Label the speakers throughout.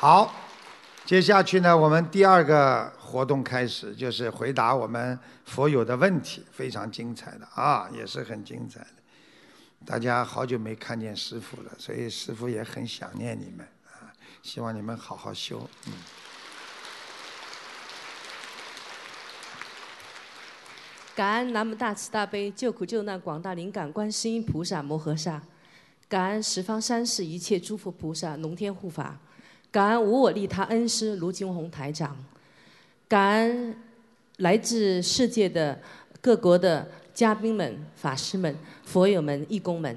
Speaker 1: 好，接下去呢，我们第二个活动开始，就是回答我们佛友的问题，非常精彩的啊，也是很精彩的。大家好久没看见师傅了，所以师傅也很想念你们啊，希望你们好好修。
Speaker 2: 感恩南无大慈大悲救苦救难广大灵感观世音菩萨摩诃萨，感恩十方三世一切诸佛菩萨龙天护法。感恩无我利他恩师卢金红台长，感恩来自世界的各国的嘉宾们、法师们、佛友们、义工们。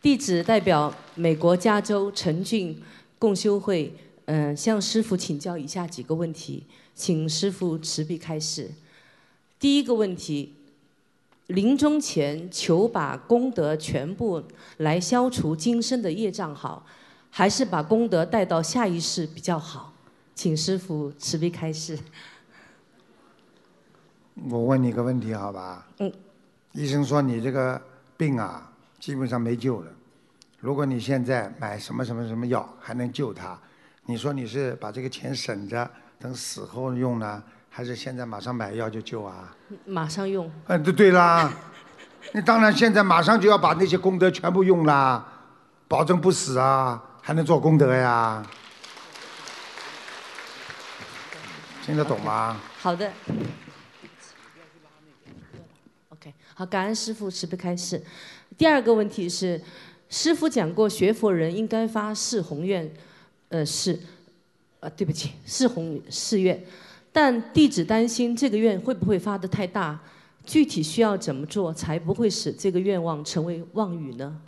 Speaker 2: 弟子代表美国加州陈俊共修会，嗯，向师父请教以下几个问题，请师父慈悲开示。第一个问题：临终前求把功德全部来消除今生的业障好。还是把功德带到下一世比较好，请师傅慈悲开示。
Speaker 1: 我问你个问题，好吧？嗯。医生说你这个病啊，基本上没救了。如果你现在买什么什么什么药还能救他，你说你是把这个钱省着等死后用呢，还是现在马上买药就救啊？
Speaker 2: 马上用。
Speaker 1: 嗯，对对啦。你当然现在马上就要把那些功德全部用啦，保证不死啊。还能做功德呀？听得懂吗？
Speaker 2: 好的。OK，好，感恩师傅慈悲开示。第二个问题是，师傅讲过学佛人应该发誓宏愿，呃是，呃对不起，誓宏誓愿，但弟子担心这个愿会不会发的太大？具体需要怎么做才不会使这个愿望成为妄语呢？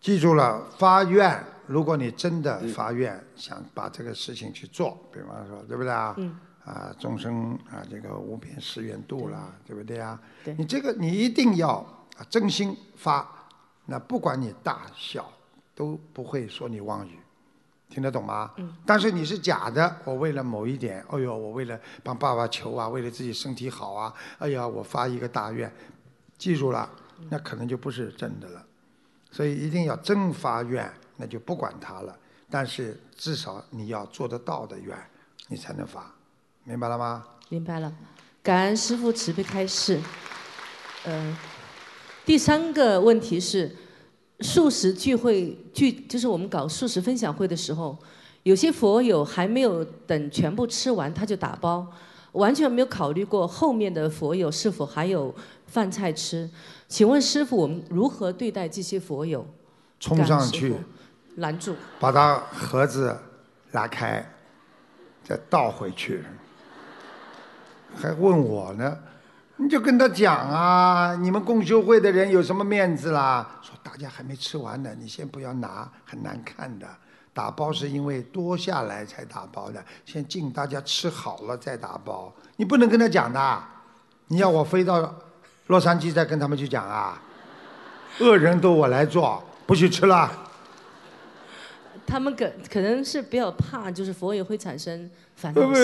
Speaker 1: 记住了，发愿。如果你真的发愿想把这个事情去做，比方说，对不对啊？嗯啊，众生啊，这个无边誓愿度啦，对不对啊？你这个你一定要啊真心发，那不管你大小都不会说你妄语，听得懂吗？嗯但是你是假的，我为了某一点，哎呦，我为了帮爸爸求啊，为了自己身体好啊，哎呀，我发一个大愿，记住了，那可能就不是真的了。所以一定要真发愿。那就不管他了，但是至少你要做得到的愿，你才能发，明白了吗？
Speaker 2: 明白了，感恩师父慈悲开示。嗯，第三个问题是，素食聚会聚就是我们搞素食分享会的时候，有些佛友还没有等全部吃完他就打包，完全没有考虑过后面的佛友是否还有饭菜吃。请问师傅，我们如何对待这些佛友？
Speaker 1: 冲上去。
Speaker 2: 拦住，
Speaker 1: 把他盒子拉开，再倒回去，还问我呢？你就跟他讲啊，你们共修会的人有什么面子啦？说大家还没吃完呢，你先不要拿，很难看的。打包是因为多下来才打包的，先敬大家吃好了再打包。你不能跟他讲的，你要我飞到洛杉矶再跟他们去讲啊？恶人都我来做，不许吃了。
Speaker 2: 他们可可能是比较怕，就是佛也会产生反对。不不
Speaker 1: 不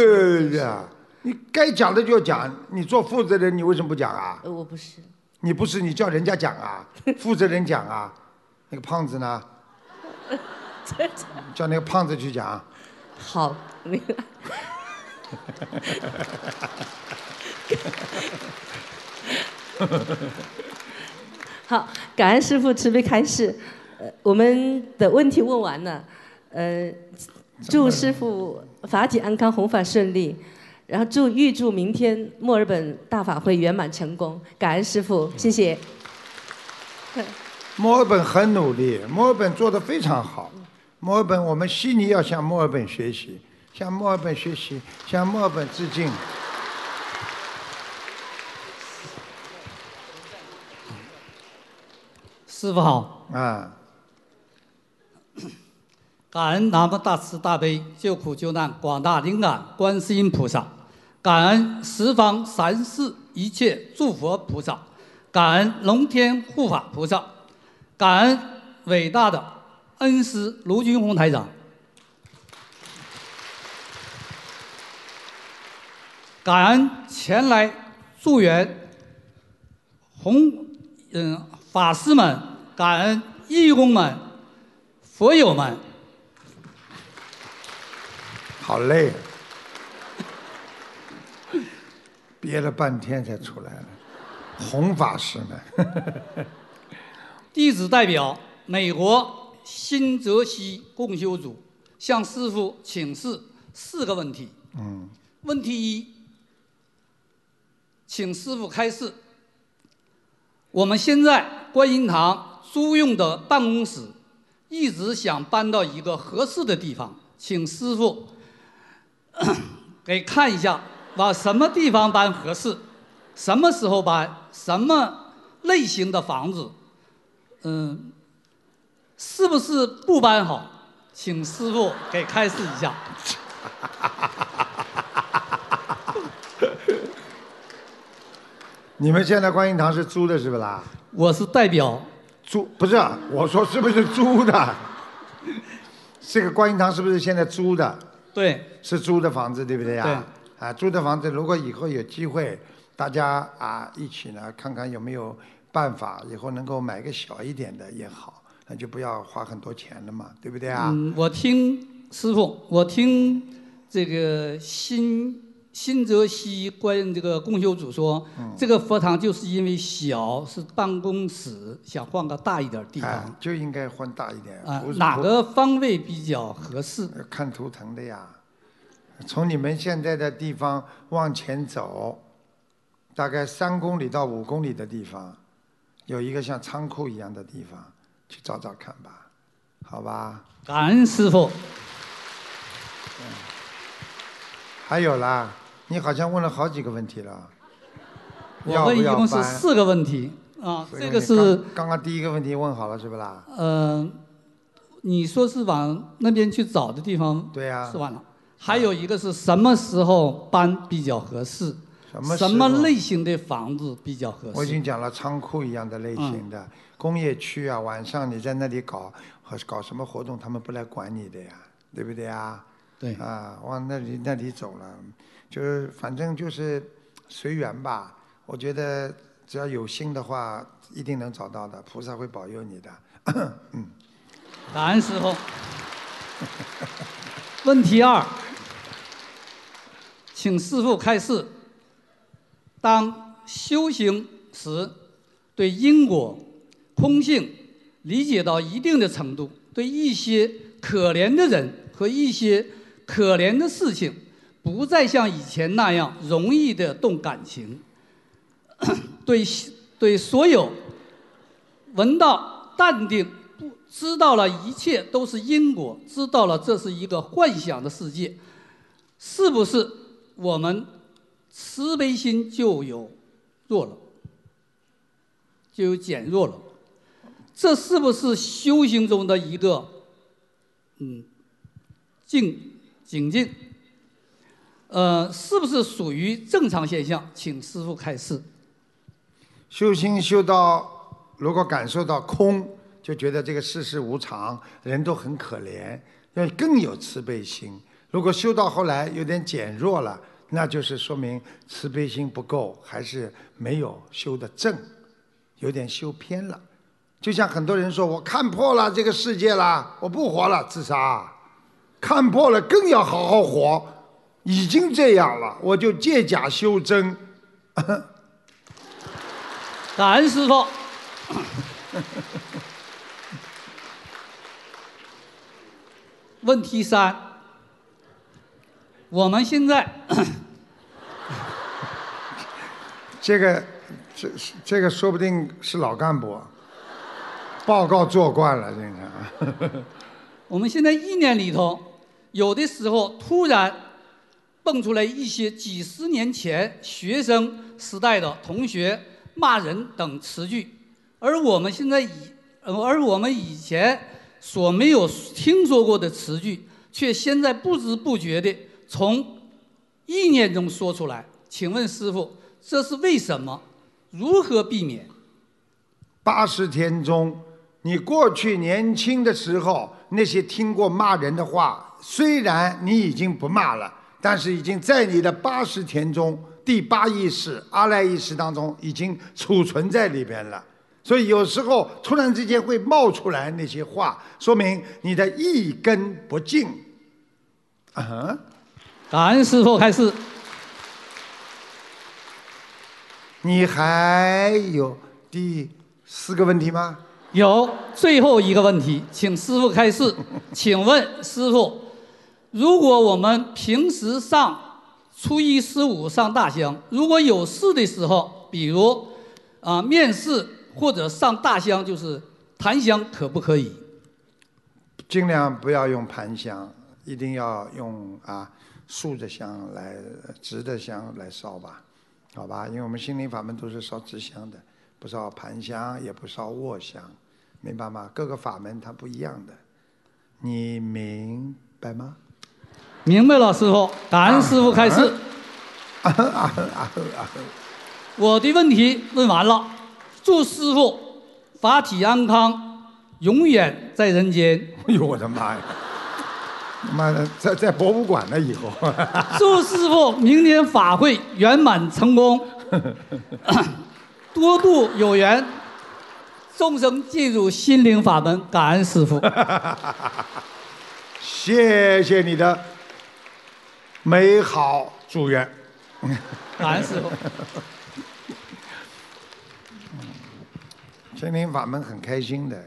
Speaker 1: 你该讲的就要讲。你做负责人，你为什么不讲啊？
Speaker 2: 呃，我不是。
Speaker 1: 你不是，你叫人家讲啊，负责人讲啊。那个胖子呢？叫那个胖子去讲。
Speaker 2: 好，那个。好，感恩师傅慈悲开示。我们的问题问完了，呃，祝师傅法体安康，弘法顺利，然后祝预祝明天墨尔本大法会圆满成功，感恩师傅，谢谢。
Speaker 1: 墨尔本很努力，墨尔本做的非常好。墨尔本，我们悉尼要向墨尔本学习，向墨尔本学习，向墨尔本致敬。
Speaker 3: 师傅好。啊。感恩南无大慈大悲救苦救难广大灵感观世音菩萨，感恩十方三世一切诸佛菩萨，感恩龙天护法菩萨，感恩伟大的恩师卢军宏台长，感恩前来助缘弘嗯法师们，感恩义工们，佛友们。
Speaker 1: 好累，憋了半天才出来了。弘法师呢？
Speaker 3: 弟子代表美国新泽西共修组向师傅请示四个问题。
Speaker 1: 嗯，
Speaker 3: 问题一，请师傅开示。我们现在观音堂租用的办公室，一直想搬到一个合适的地方，请师傅给看一下，往什么地方搬合适，什么时候搬，什么类型的房子，嗯，是不是不搬好？请师傅给开示一下。
Speaker 1: 你们现在观音堂是租的，是不啦？
Speaker 3: 我是代表
Speaker 1: 租不是，我说是不是租的？这个观音堂是不是现在租的？
Speaker 3: 对，
Speaker 1: 是租的房子，对不对呀？
Speaker 3: 对。
Speaker 1: 啊，租的房子，如果以后有机会，大家啊一起呢，看看有没有办法，以后能够买个小一点的也好，那就不要花很多钱了嘛，对不对啊？
Speaker 3: 嗯，我听师傅，我听这个新新泽西关这个共修组说，
Speaker 1: 嗯
Speaker 3: 这个佛堂就是因为小是办公室，想换个大一点地
Speaker 1: 哎
Speaker 3: 方。，
Speaker 1: 就应该换大一点。
Speaker 3: 啊哪个方位比较合适？
Speaker 1: 看图腾的呀。从你们现在的地方往前走，大概三公里到五公里的地方，有一个像仓库一样的地方，去找找看吧，好吧？
Speaker 3: 感恩师傅。
Speaker 1: 还有啦，你好像问了好几个问题了。
Speaker 3: 我问一共是四个问题啊，这个是
Speaker 1: 刚刚刚第一个问题问好了是不啦？
Speaker 3: 呃，你说是往那边去找的地方，
Speaker 1: 对呀
Speaker 3: 是完了。还有一个是什么时候搬比较合适？
Speaker 1: 什么
Speaker 3: 什么类型的房子比较合适？
Speaker 1: 我已经讲了仓库一样的类型的、工业区啊，晚上你在那里搞和搞什么活动，他们不来管你的呀，对不对啊？
Speaker 3: 对
Speaker 1: 啊，往那里那里走了，就是反正就是随缘吧。我觉得只要有心的话，一定能找到的，菩萨会保佑你的。嗯，
Speaker 3: 感恩师傅。问题二，请师傅开示：当修行时，对因果、空性理解到一定的程度，对一些可怜的人和一些可怜的事情，不再像以前那样容易的动感情。对对所有闻到淡定，不知道了一切都是因果，知道了这是一个幻想的世界，是不是我们慈悲心就有弱了，就有减弱了？这是不是修行中的一个嗯境境境？呃，是不是属于正常现象？请师傅开示。
Speaker 1: 修心修到，如果感受到空，就觉得这个世事无常，人都很可怜，要更有慈悲心。如果修到后来有点减弱了，那就是说明慈悲心不够，还是没有修得正，有点修偏了。就像很多人说，我看破了这个世界了，我不活了，自杀。看破了更要好好活，已经这样了，我就借假修真。
Speaker 3: 感恩师傅。问题三，我们现在
Speaker 1: 这个，这这个说不定是老干部，报告做惯了，这个。
Speaker 3: 我们现在一年里头，有的时候突然蹦出来一些几十年前学生时代的同学骂人等词句，而我们现在以，而我们以前所没有听说过的词句，却现在不知不觉的从意念中说出来。请问师傅，这是为什么？如何避免？
Speaker 1: 八十天中，你过去年轻的时候那些听过骂人的话，虽然你已经不骂了，但是已经在你的八十天中第八意识阿赖意识当中已经储存在里边了。所以有时候突然之间会冒出来那些话，说明你的一根不净。啊哈，
Speaker 3: 感恩师傅开示。
Speaker 1: 你还有第四个问题吗？
Speaker 3: 有最后一个问题，请师傅开示。请问师傅，如果我们平时上初一十五上大香，如果有事的时候，比如啊、面试或者上大香，就是檀香，可不可以？
Speaker 1: 尽量不要用盘香，一定要用啊竖着香来直的香来烧吧，好吧？因为我们心灵法门都是烧直香的，不烧盘香，也不烧卧香，明白吗？各个法门它不一样的，你明白吗？
Speaker 3: 明白了，师傅，感恩师傅开示。
Speaker 1: 啊呵啊呵啊呵啊呵，
Speaker 3: 我的问题问完了，祝师傅法体安康，永远在人间。
Speaker 1: 哎呦我的妈呀！妈的，在在博物馆呢以后，
Speaker 3: 祝师傅明年法会圆满成功，多度有缘，众生进入心灵法门。感恩师傅，
Speaker 1: 谢谢你的美好祝愿。
Speaker 3: 感恩师傅。
Speaker 1: 心灵法门很开心的，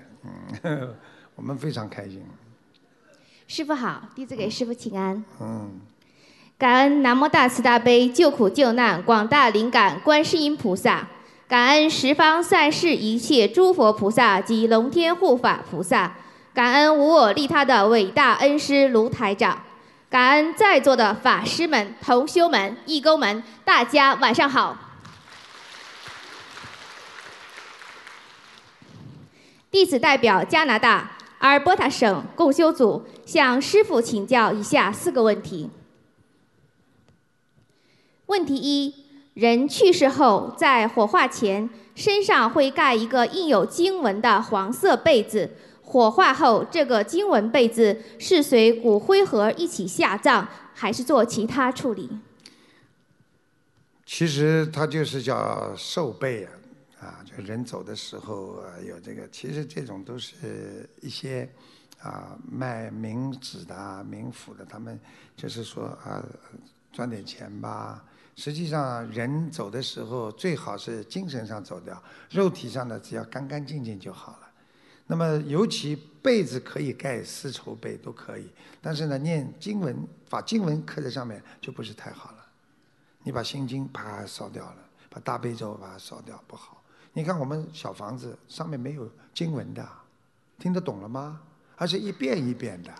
Speaker 1: 嗯，我们非常开心，
Speaker 4: 师傅好，弟子给师傅请安。
Speaker 1: 嗯，
Speaker 4: 感恩南无大慈大悲救苦救难广大灵感观世音菩萨，感恩十方三世一切诸佛菩萨及龙天护法菩萨，感恩无我利他的伟大恩师卢台长，感恩在座的法师们、同修们、义工们，大家晚上好。弟子代表加拿大阿尔伯塔省共修组向师父请教以下四个问题。问题一：人去世后，在火化前，身上会盖一个印有经文的黄色被子。火化后，这个经文被子是随骨灰盒一起下葬，还是做其他处理？
Speaker 1: 其实它就是叫寿被啊，啊，就人走的时候啊有这个，其实这种都是一些啊卖冥纸的、冥府的，他们就是说啊赚点钱吧。实际上人走的时候最好是精神上走掉，肉体上的只要干干净净就好了。那么尤其被子可以盖丝绸被都可以，但是呢念经文把经文刻在上面就不是太好了。你把心经啪烧掉了，把大悲咒把它烧掉不好。你看我们小房子上面没有经文的，听得懂了吗？而且一遍一遍的。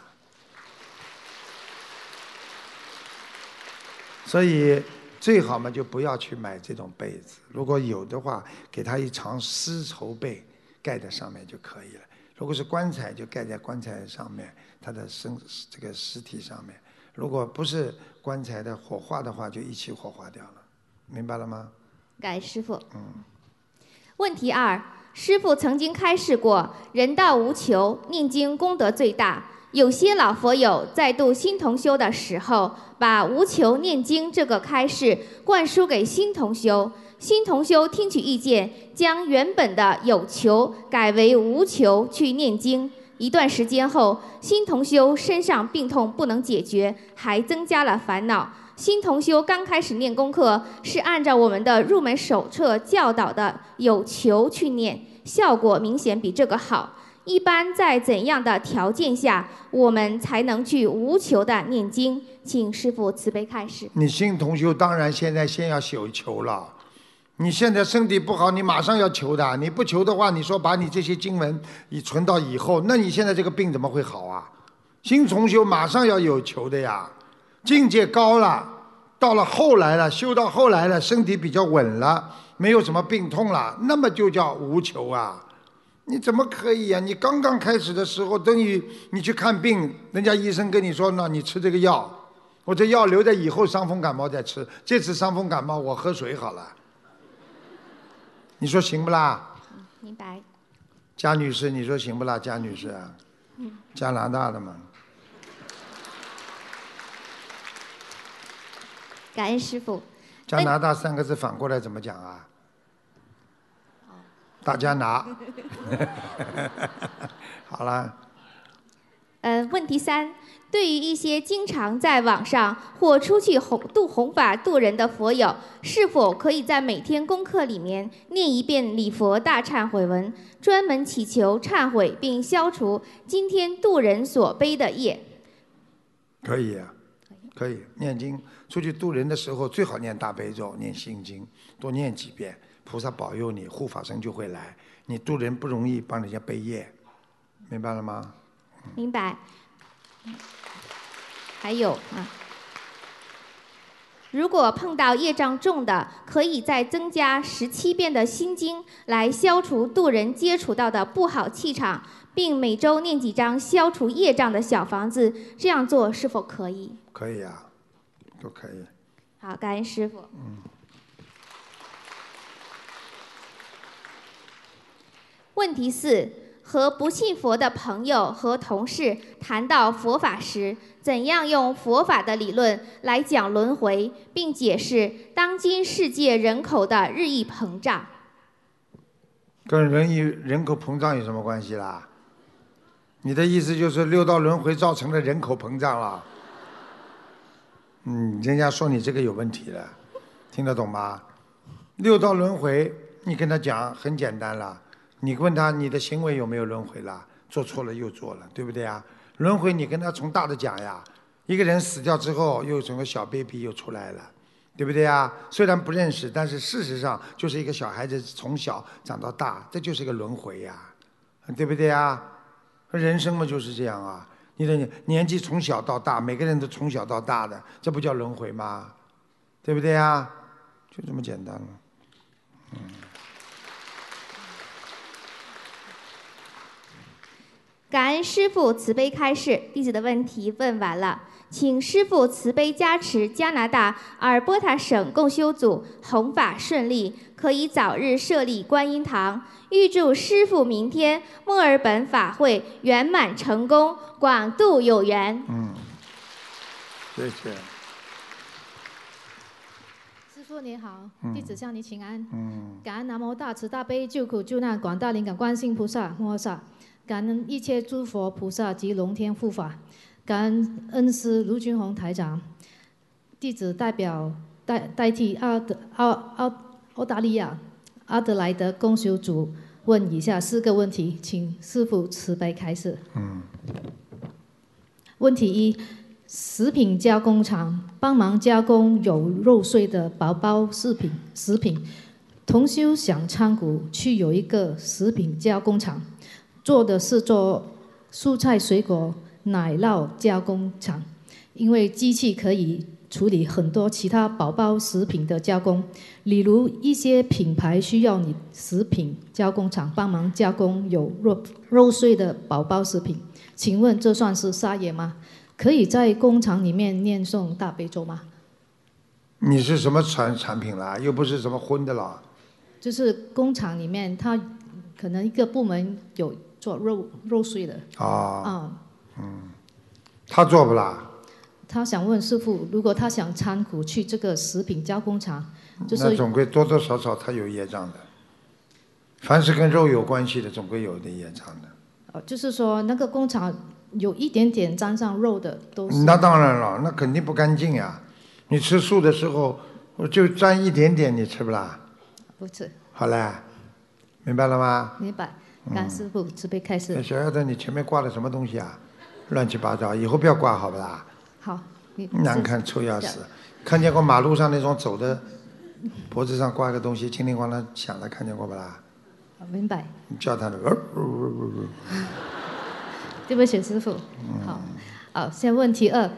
Speaker 1: 所以最好嘛就不要去买这种被子，如果有的话，给他一床丝绸被盖在上面就可以了。如果是棺材，就盖在棺材上面，他的身这个尸体上面。如果不是棺材的火化的话，就一起火化掉了，明白了吗？
Speaker 4: 感恩师傅。
Speaker 1: 嗯。
Speaker 4: 问题二：师傅曾经开示过，人道无求，念经功德最大。有些老佛友在度新同修的时候，把无求念经这个开示灌输给新同修。新同修听取意见，将原本的有求改为无求去念经。一段时间后，新同修身上病痛不能解决，还增加了烦恼。新同修刚开始念功课是按照我们的入门手册教导的有求去念，效果明显比这个好。一般在怎样的条件下，我们才能去无求的念经？请师父慈悲开示。
Speaker 1: 你新同修当然现在先要有求了。你现在身体不好，你马上要求的。你不求的话，你说把你这些经文你存到以后，那你现在这个病怎么会好啊？新重修马上要有求的呀，境界高了，到了后来了，修到后来了，身体比较稳了，没有什么病痛了，那么就叫无求啊。你怎么可以呀、你刚刚开始的时候，等于你去看病，人家医生跟你说，那你吃这个药，我这药留在以后伤风感冒再吃，这次伤风感冒我喝水好了。你说行不啦？
Speaker 4: 明白。
Speaker 1: 贾女士，你说行不啦？贾女士啊，加拿大的嘛，
Speaker 4: 感恩师傅。
Speaker 1: 加拿大三个字反过来怎么讲啊？大家拿。好啦，
Speaker 4: 呃，问题三，对于一些经常在网上或出去弘度弘法度人的佛友，是否可以在每天功课里面念一遍礼佛大忏悔文，专门祈求忏悔并消除今天度人所背的业？
Speaker 1: 可以啊，可以念经。出去度人的时候，最好念大悲咒、念心经，多念几遍，菩萨保佑你，护法神就会来。你度人不容易，帮人家背业，明白了吗？
Speaker 4: 明白。还有啊，如果碰到业障重的，可以再增加十七遍的心经，来消除渡人接触到的不好气场，并每周念几张消除业障的小房子，这样做是否可以？
Speaker 1: 可以啊，都可以。
Speaker 4: 好，感恩师傅。
Speaker 1: 嗯。
Speaker 4: 问题四：和不信佛的朋友和同事谈到佛法时，怎样用佛法的理论来讲轮回，并解释当今世界人口的日益膨胀？
Speaker 1: 跟人与人口膨胀有什么关系啦？你的意思就是六道轮回造成了人口膨胀了？嗯，人家说你这个有问题了，听得懂吗？六道轮回，你跟他讲很简单了。你问他你的行为有没有轮回了？做错了又做了，对不对啊？轮回你跟他从大的讲呀，一个人死掉之后又从个小 baby 又出来了，对不对啊？虽然不认识，但是事实上就是一个小孩子从小长到大，这就是一个轮回呀，对不对啊？人生嘛就是这样啊，你的年纪从小到大，每个人都从小到大的，这不叫轮回吗？对不对啊？就这么简单了，嗯。
Speaker 4: 感恩师父慈悲开示，弟子的问题问完了，请师父慈悲加持加拿大阿尔伯塔省共修组弘法顺利，可以早日设立观音堂。预祝师父明天墨尔本法会圆满成功，广度有缘。
Speaker 1: 嗯，谢谢。
Speaker 5: 师父你好，弟子向你请安。
Speaker 1: 嗯。
Speaker 5: 感恩南无大慈大悲救苦救难广大灵感观世音菩萨摩诃萨。感恩一切诸佛菩萨及龙天护法，感恩恩师卢军宏台长，弟子代表代代替阿德澳澳澳大利亚阿德莱德公修组问以下四个问题，请师父慈悲开示。
Speaker 1: 嗯。
Speaker 5: 问题一：食品加工厂帮忙加工有肉碎的宝宝食品，食品同修想参股去有一个食品加工厂。做的是做蔬菜水果奶酪加工厂，因为机器可以处理很多其他宝宝食品的加工，例如一些品牌需要你食品加工厂帮忙加工有肉肉碎的宝宝食品，请问这算是撒野吗？可以在工厂里面念诵大悲咒吗？
Speaker 1: 你是什么产产品啦？又不是什么荤的啦？
Speaker 5: 就是工厂里面，他可能一个部门有。做肉肉碎的
Speaker 1: 哦，嗯，他做不啦？
Speaker 5: 他想问师傅，如果他想参股去这个食品加工厂，就是
Speaker 1: 那总归多多少少他有业障的。凡是跟肉有关系的，总归有点业障的。
Speaker 5: 哦，就是说那个工厂有一点点沾上肉的都是。
Speaker 1: 那当然了，那肯定不干净呀。你吃素的时候，我就沾一点点，你吃不啦？
Speaker 5: 不吃。
Speaker 1: 好嘞，明白了吗？
Speaker 5: 明白。感师傅慈悲开示。
Speaker 1: 小丫头，你前面挂的什么东西啊？乱七八糟，以后不要挂，好不啦？
Speaker 5: 好。
Speaker 1: 难看，臭要死！看见过马路上那种走的，脖子上挂个东西，叮铃咣啷响的，看见过不啦？
Speaker 5: 明白。
Speaker 1: 你叫他的。
Speaker 5: 对不起，师傅。好。好，现在问题二，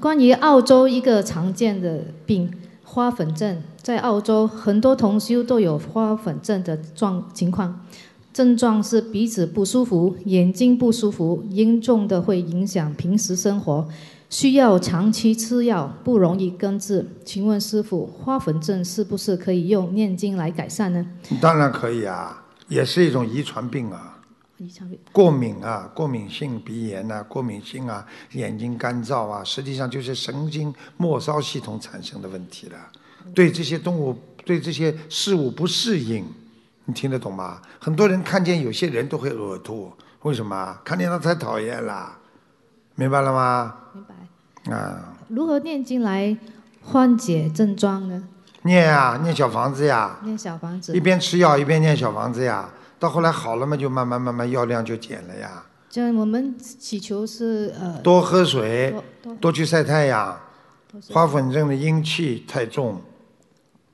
Speaker 5: 关于澳洲一个常见的病——花粉症，在澳洲很多同修都有花粉症的状情况。症状是鼻子不舒服、眼睛不舒服，严重的会影响平时生活，需要长期吃药，不容易根治。请问师傅，花粉症是不是可以用念经来改善呢？
Speaker 1: 当然可以啊，也是一种遗传病啊。
Speaker 5: 遗传病。
Speaker 1: 过敏啊，过敏性鼻炎啊，过敏性啊，眼睛干燥啊，实际上就是神经末梢系统产生的问题了。对这些动物，对这些事物不适应。你听得懂吗？很多人看见有些人都会呕吐，为什么？看见他太讨厌了，明白了吗？
Speaker 5: 明白。
Speaker 1: 啊，
Speaker 5: 如何念经来缓解症状呢？
Speaker 1: 念呀，念小房子呀，
Speaker 5: 念小房子
Speaker 1: 一。边吃药一边念小房子呀，到后来好了嘛，就慢慢慢慢药量就减了呀。
Speaker 5: 这样我们祈求是呃
Speaker 1: 多喝水，
Speaker 5: 多多
Speaker 1: 多去晒太阳。
Speaker 5: 多
Speaker 1: 花粉症的阴气太重，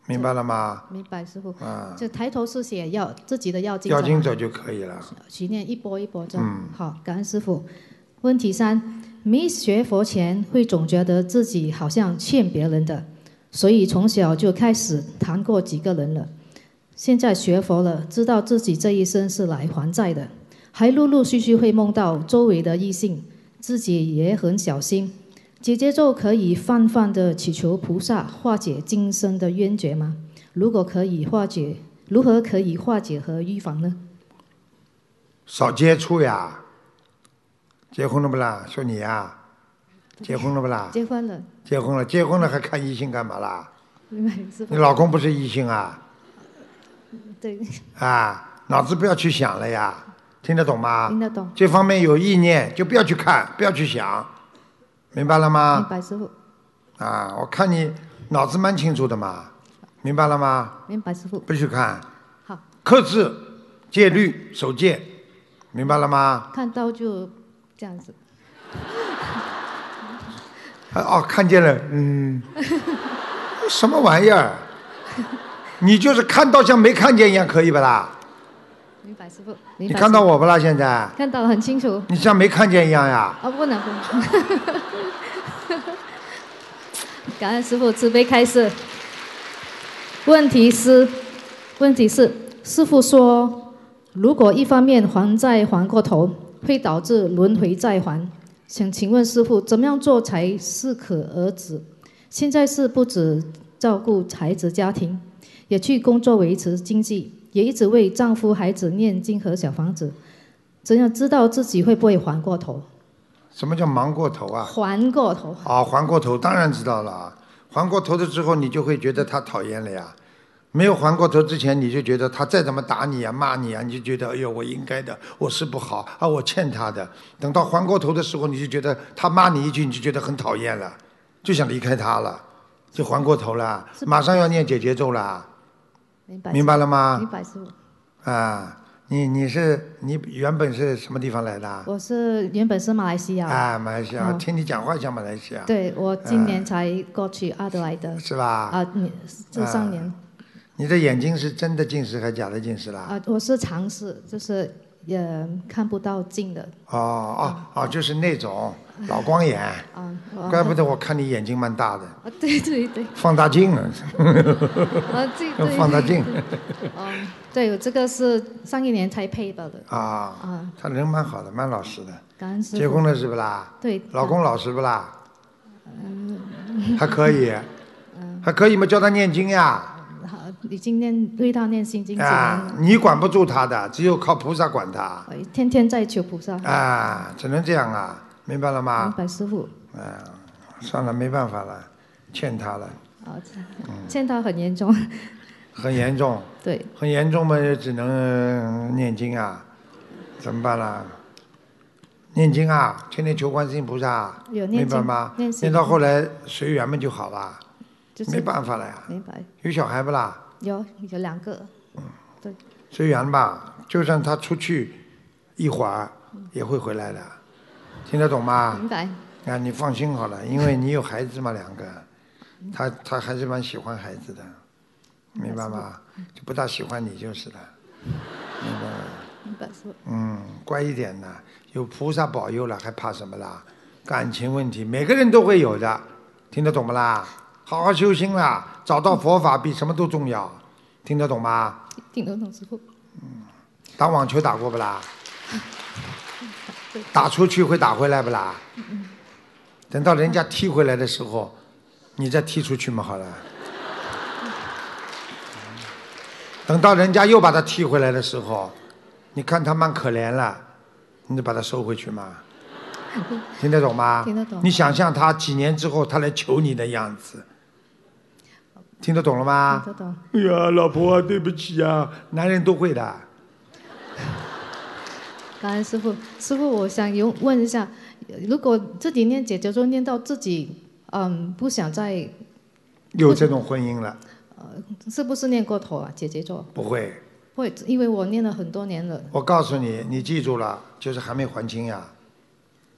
Speaker 1: 明白了吗？
Speaker 5: 明白师傅。
Speaker 1: 啊，
Speaker 5: 就抬头是写要自己的要经者吗
Speaker 1: 要经者就可以了。
Speaker 5: 许念一波一波这样。
Speaker 1: 嗯
Speaker 5: 好，感恩师傅。问题三：没学佛前会总觉得自己好像欠别人的，所以从小就开始谈过几个人了。现在学佛了，知道自己这一生是来还债的，还陆陆续续会梦到周围的异性，自己也很小心。姐姐咒可以泛泛的祈求菩萨化解今生的冤结吗？如果可以化解，如何可以化解和预防呢？
Speaker 1: 少接触呀。结婚了不啦？说你呀，结婚了不啦？
Speaker 5: 结婚了，
Speaker 1: 结婚了，结婚了还看异性干嘛啦？你。老公不是异性啊？
Speaker 5: 对，
Speaker 1: 啊，脑子不要去想了呀，听得懂吗
Speaker 5: 听？得懂，
Speaker 1: 这方面有意念就不要去看，不要去想，明白了
Speaker 5: 明
Speaker 1: 吗？
Speaker 5: 白师傅，
Speaker 1: 啊，我看你脑子蛮清楚的嘛，明白了吗？
Speaker 5: 明白师傅。
Speaker 1: 不许看，
Speaker 5: 好，
Speaker 1: 克制、戒律、守戒，明白了吗？
Speaker 5: 看到就这样子。
Speaker 1: 啊哦，看见了，嗯，什么玩意儿？你就是看到像没看见一样，可以不啦？
Speaker 5: 明白师傅。明
Speaker 1: 你
Speaker 5: 白
Speaker 1: 看到我不啦？现在
Speaker 5: 看到了很清楚。
Speaker 1: 你像没看见一样呀？
Speaker 5: 啊，不能不能。感恩师傅慈悲开示。问题是，问题是，师傅说，如果一方面还债还过头，会导致轮回再还。想请问师傅，怎么样做才适可而止？现在是不止照顾孩子家庭，也去工作维持经济，也一直为丈夫孩子念经和小房子。怎样知道自己会不会还过头？
Speaker 1: 什么叫忙过头啊？
Speaker 5: 还过头，
Speaker 1: 啊，还过头当然知道了啊，还过头了之后，你就会觉得他讨厌了呀。没有还过头之前，你就觉得他再怎么打你啊、骂你啊，你就觉得哎呦，我应该的，我是不好啊，我欠他的。等到还过头的时候，你就觉得他骂你一句，你就觉得很讨厌了，就想离开他了，就还过头了，马上要念姐姐咒了，
Speaker 5: 明白？
Speaker 1: 明白了吗
Speaker 5: 明？白师傅。
Speaker 1: 啊，你你是你原本是什么地方来的？
Speaker 5: 我是原本是马来西亚，
Speaker 1: 啊，马来西亚，
Speaker 5: 嗯
Speaker 1: 听你讲话像马来西亚，
Speaker 5: 对我今年才过去阿德莱德，
Speaker 1: 是吧？
Speaker 5: 啊，你这上年
Speaker 1: 你的眼睛是真的近视还是假的近视啦？
Speaker 5: 啊，我是尝试，就是也看不到近的
Speaker 1: 哦哦哦，就是那种 老光眼，
Speaker 5: 啊，
Speaker 1: 怪不得我看你眼睛蛮大的，
Speaker 5: 啊，对对对，
Speaker 1: 放大镜啊，
Speaker 5: 啊，对
Speaker 1: 用
Speaker 5: 对，
Speaker 1: 放大镜
Speaker 5: 嗯，对，这个是上一年才配到的
Speaker 1: 啊。
Speaker 5: 啊，
Speaker 1: 他人蛮好的，蛮老实的。
Speaker 5: 感恩师。
Speaker 1: 结婚了是不啦？
Speaker 5: 对，
Speaker 1: 老公老实不啦？还可以，还可以嘛？教他念经呀！
Speaker 5: 好，已经念为他念心经几
Speaker 1: 啊，，你管不住他的，只有靠菩萨管他。
Speaker 5: 我天天在求菩萨。
Speaker 1: 啊，只能这样啊，明白了
Speaker 5: 明
Speaker 1: 吗？
Speaker 5: 白师傅。
Speaker 1: 啊，算了，没办法了，欠他了，
Speaker 5: 哦，欠他很严重，
Speaker 1: 很严重。
Speaker 5: 对，
Speaker 1: 很严重嘛，只能念经啊，怎么办啦？念经啊，天天求观世音菩萨，
Speaker 5: 有念经
Speaker 1: 明白吗？
Speaker 5: 念
Speaker 1: 念到后来随缘嘛就好了，
Speaker 5: 就是
Speaker 1: 没办法了呀。
Speaker 5: 明白。
Speaker 1: 有小孩不啦？
Speaker 5: 有有两个，
Speaker 1: 随缘吧，就算他出去一会儿，也会回来的，听得懂吗？
Speaker 5: 明白。
Speaker 1: 啊，你放心好了，因为你有孩子嘛，两个，他他还是蛮喜欢孩子的，明白吗？就不大喜欢你就是了，明白吗？
Speaker 5: 明白。
Speaker 1: 嗯，乖一点的，有菩萨保佑了，还怕什么啦？感情问题，每个人都会有的，听得懂不啦？好好修心啦，找到佛法比什么都重要，听得懂吗？
Speaker 5: 听得懂师傅。
Speaker 1: 打网球打过不啦？打出去会打回来不啦？等到人家踢回来的时候，你再踢出去嘛，好了。等到人家又把他踢回来的时候，你看他蛮可怜了，你就把他收回去嘛。听得懂吗？
Speaker 5: 听得懂
Speaker 1: 你想象他几年之后他来求你的样子，听得懂了吗？
Speaker 5: 听得懂。
Speaker 1: 哎呀，老婆啊，对不起啊，男人都会的。
Speaker 5: 感恩师傅，师傅，我想有问一下，如果自己念姐姐咒念到自己，嗯，不想再，
Speaker 1: 有这种婚姻了？
Speaker 5: 呃是不是念过头啊？姐姐咒
Speaker 1: 不会，
Speaker 5: 会，因为我念了很多年了。
Speaker 1: 我告诉你，你记住了，就是还没还清呀。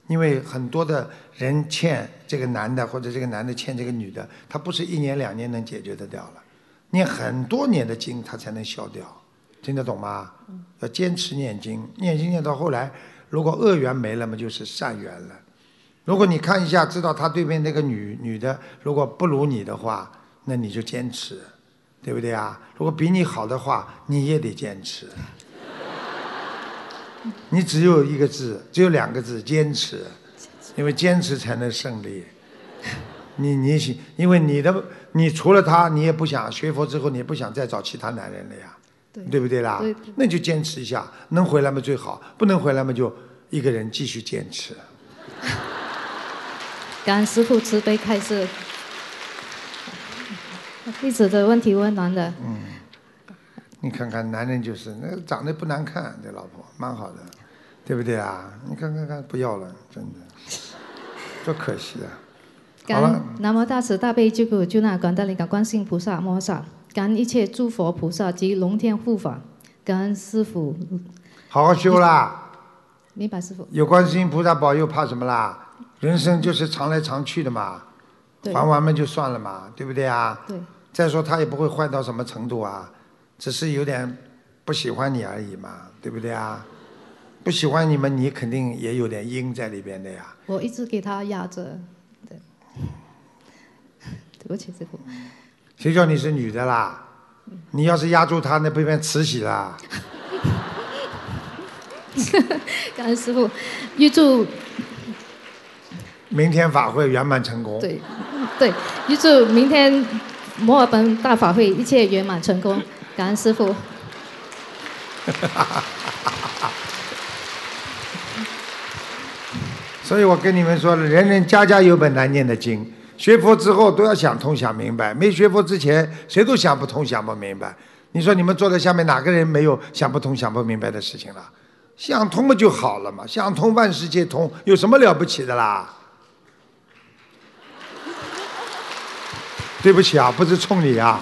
Speaker 1: 因为很多的人欠这个男的，或者这个男的欠这个女的，他不是一年两年能解决得掉了，念很多年的经他才能消掉，听得懂吗？要坚持念经，念经念到后来，如果恶缘没了嘛，就是善缘了。如果你看一下，知道他对面那个女女的，如果不如你的话，那你就坚持，对不对啊？如果比你好的话，你也得坚持。你只有一个字，只有两个字，坚持，因为坚持才能胜利。你你行，因为你的你除了他，你也不想学佛之后，你也不想再找其他男人了呀，
Speaker 5: 对
Speaker 1: 对不对啦？
Speaker 5: 对
Speaker 1: 那就坚持一下，能回来嘛最好，不能回来嘛就一个人继续坚持。
Speaker 5: 感恩师傅慈悲开示。弟子的问题问完了，
Speaker 1: 你看看，男人就是那长得不难看，这老婆蛮好的，对不对啊？你看看看，不要了，真的，多可惜啊！
Speaker 5: 感
Speaker 1: 好了
Speaker 5: 恩南无大慈大悲救苦救难广大灵感观世音菩萨摩诃萨，感恩一切诸佛菩萨及龙天护法，感恩师傅，
Speaker 1: 好好修啦，
Speaker 5: 明白师傅？
Speaker 1: 有观世音菩萨保佑，怕什么啦？人生就是常来常去的嘛，
Speaker 5: 对
Speaker 1: 还完嘛就算了嘛，对不对啊？
Speaker 5: 对，
Speaker 1: 再说他也不会坏到什么程度啊，只是有点不喜欢你而已嘛，对不对啊？不喜欢你们，你肯定也有点阴在里边的呀。
Speaker 5: 我一直给他压着，对，对不起师傅。
Speaker 1: 谁叫你是女的啦？你要是压住他，那不变慈禧啦。
Speaker 5: 感恩师傅，预祝
Speaker 1: 明天法会圆满成功。
Speaker 5: 对对，预祝明天墨尔本大法会一切圆满成功，感恩师傅。
Speaker 1: 所以我跟你们说了，人人家家有本难念的经。学佛之后都要想通想明白，没学佛之前谁都想不通想不明白。你说你们坐在下面哪个人没有想不通想不明白的事情了？想通不就好了嘛，想通万事皆通，有什么了不起的啦？对不起啊，不是冲你啊。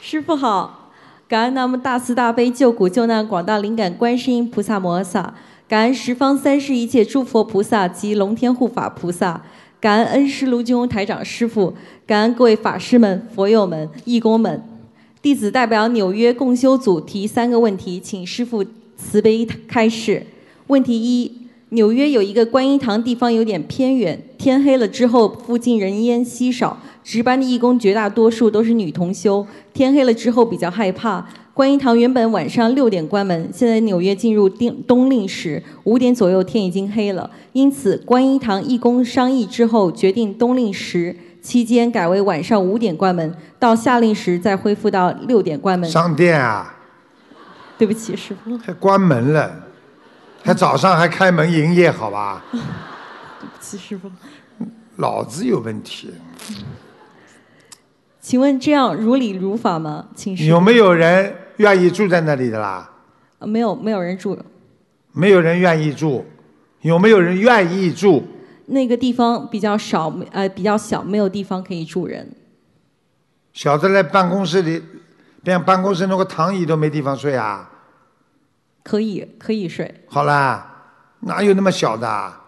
Speaker 6: 师傅好，感恩南无大慈大悲救苦救难广大灵感观世音菩萨摩诃萨，感恩十方三世一切诸佛菩萨及龙天护法菩萨，感恩恩师卢金翁台长师傅，感恩各位法师们、佛友们、义工们。弟子代表纽约共修组提三个问题，请师傅慈悲开示。问题一：纽约有一个观音堂，地方有点偏远，天黑了之后，附近人烟稀少，值班的义工绝大多数都是女同修。天黑了之后比较害怕。观音堂原本晚上六点关门，现在纽约进入冬冬令时，五点左右天已经黑了，因此观音堂义工商议之后，决定冬令时期间改为晚上五点关门，到夏令时再恢复到六点关门。
Speaker 1: 商店啊，
Speaker 6: 对不起，师傅，
Speaker 1: 还关门了，还早上还开门营业，好吧？
Speaker 6: 对不起，师傅。
Speaker 1: 脑子有问题。
Speaker 6: 请问这样如理如法吗？请
Speaker 1: 有没有人愿意住在那里的啦？
Speaker 6: 呃没有没有人住，
Speaker 1: 没有人愿意住，有没有人愿意住？
Speaker 6: 那个地方比较少，呃比较小，没有地方可以住人。
Speaker 1: 小的在办公室里，连办公室那个躺椅都没地方睡啊！
Speaker 6: 可以可以睡，
Speaker 1: 好啦，哪有那么小的啊？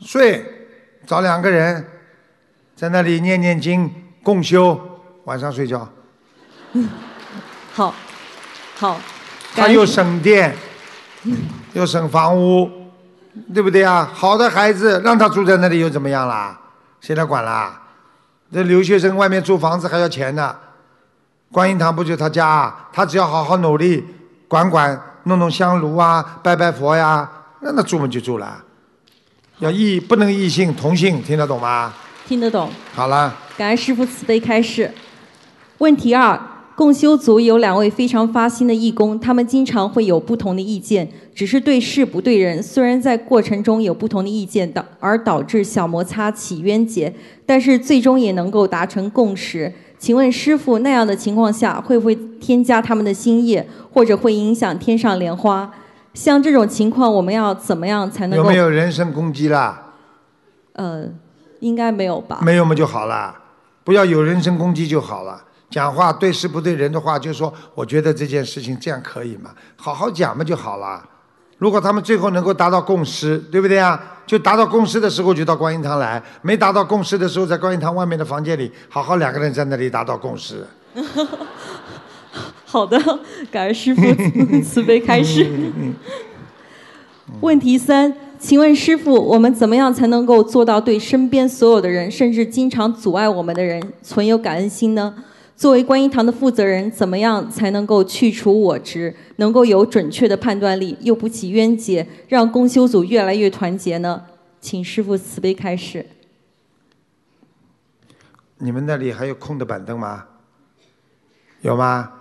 Speaker 1: 睡，找两个人，在那里念念经，共修，晚上睡觉。
Speaker 6: 好，好。
Speaker 1: 他又省电，又省房屋，对不对啊？好的孩子让他住在那里又怎么样啦？谁来管啦？这留学生外面租房子还要钱呢。观音堂不就他家啊？他只要好好努力，管管，弄弄香炉啊，拜拜佛呀，让他住嘛就住了。要异不能异性同性，听得懂吗？
Speaker 6: 听得懂。
Speaker 1: 好了，
Speaker 6: 感恩师父慈悲开示。问题二：共修组有两位非常发心的义工，他们经常会有不同的意见，只是对事不对人。虽然在过程中有不同的意见导而导致小摩擦起冤结，但是最终也能够达成共识。请问师傅，那样的情况下会不会添加他们的心业，或者会影响天上莲花？像这种情况，我们要怎么样才能够？
Speaker 1: 有没有人身攻击啦？
Speaker 6: 呃，应该没有吧？
Speaker 1: 没有嘛就好了，不要有人身攻击就好了。讲话对事不对人的话，就说我觉得这件事情这样可以吗？好好讲嘛就好了。如果他们最后能够达到共识，对不对啊？就达到共识的时候就到观音堂来，没达到共识的时候，在观音堂外面的房间里，好好两个人在那里达到共识。
Speaker 6: 好的，感恩师傅慈悲开示。问题三，请问师傅，我们怎么样才能够做到对身边所有的人，甚至经常阻碍我们的人，存有感恩心呢？作为观音堂的负责人，怎么样才能够去除我执，能够有准确的判断力，又不起冤结，让公修组越来越团结呢？请师傅慈悲开示。
Speaker 1: 你们那里还有空的板凳吗？有吗？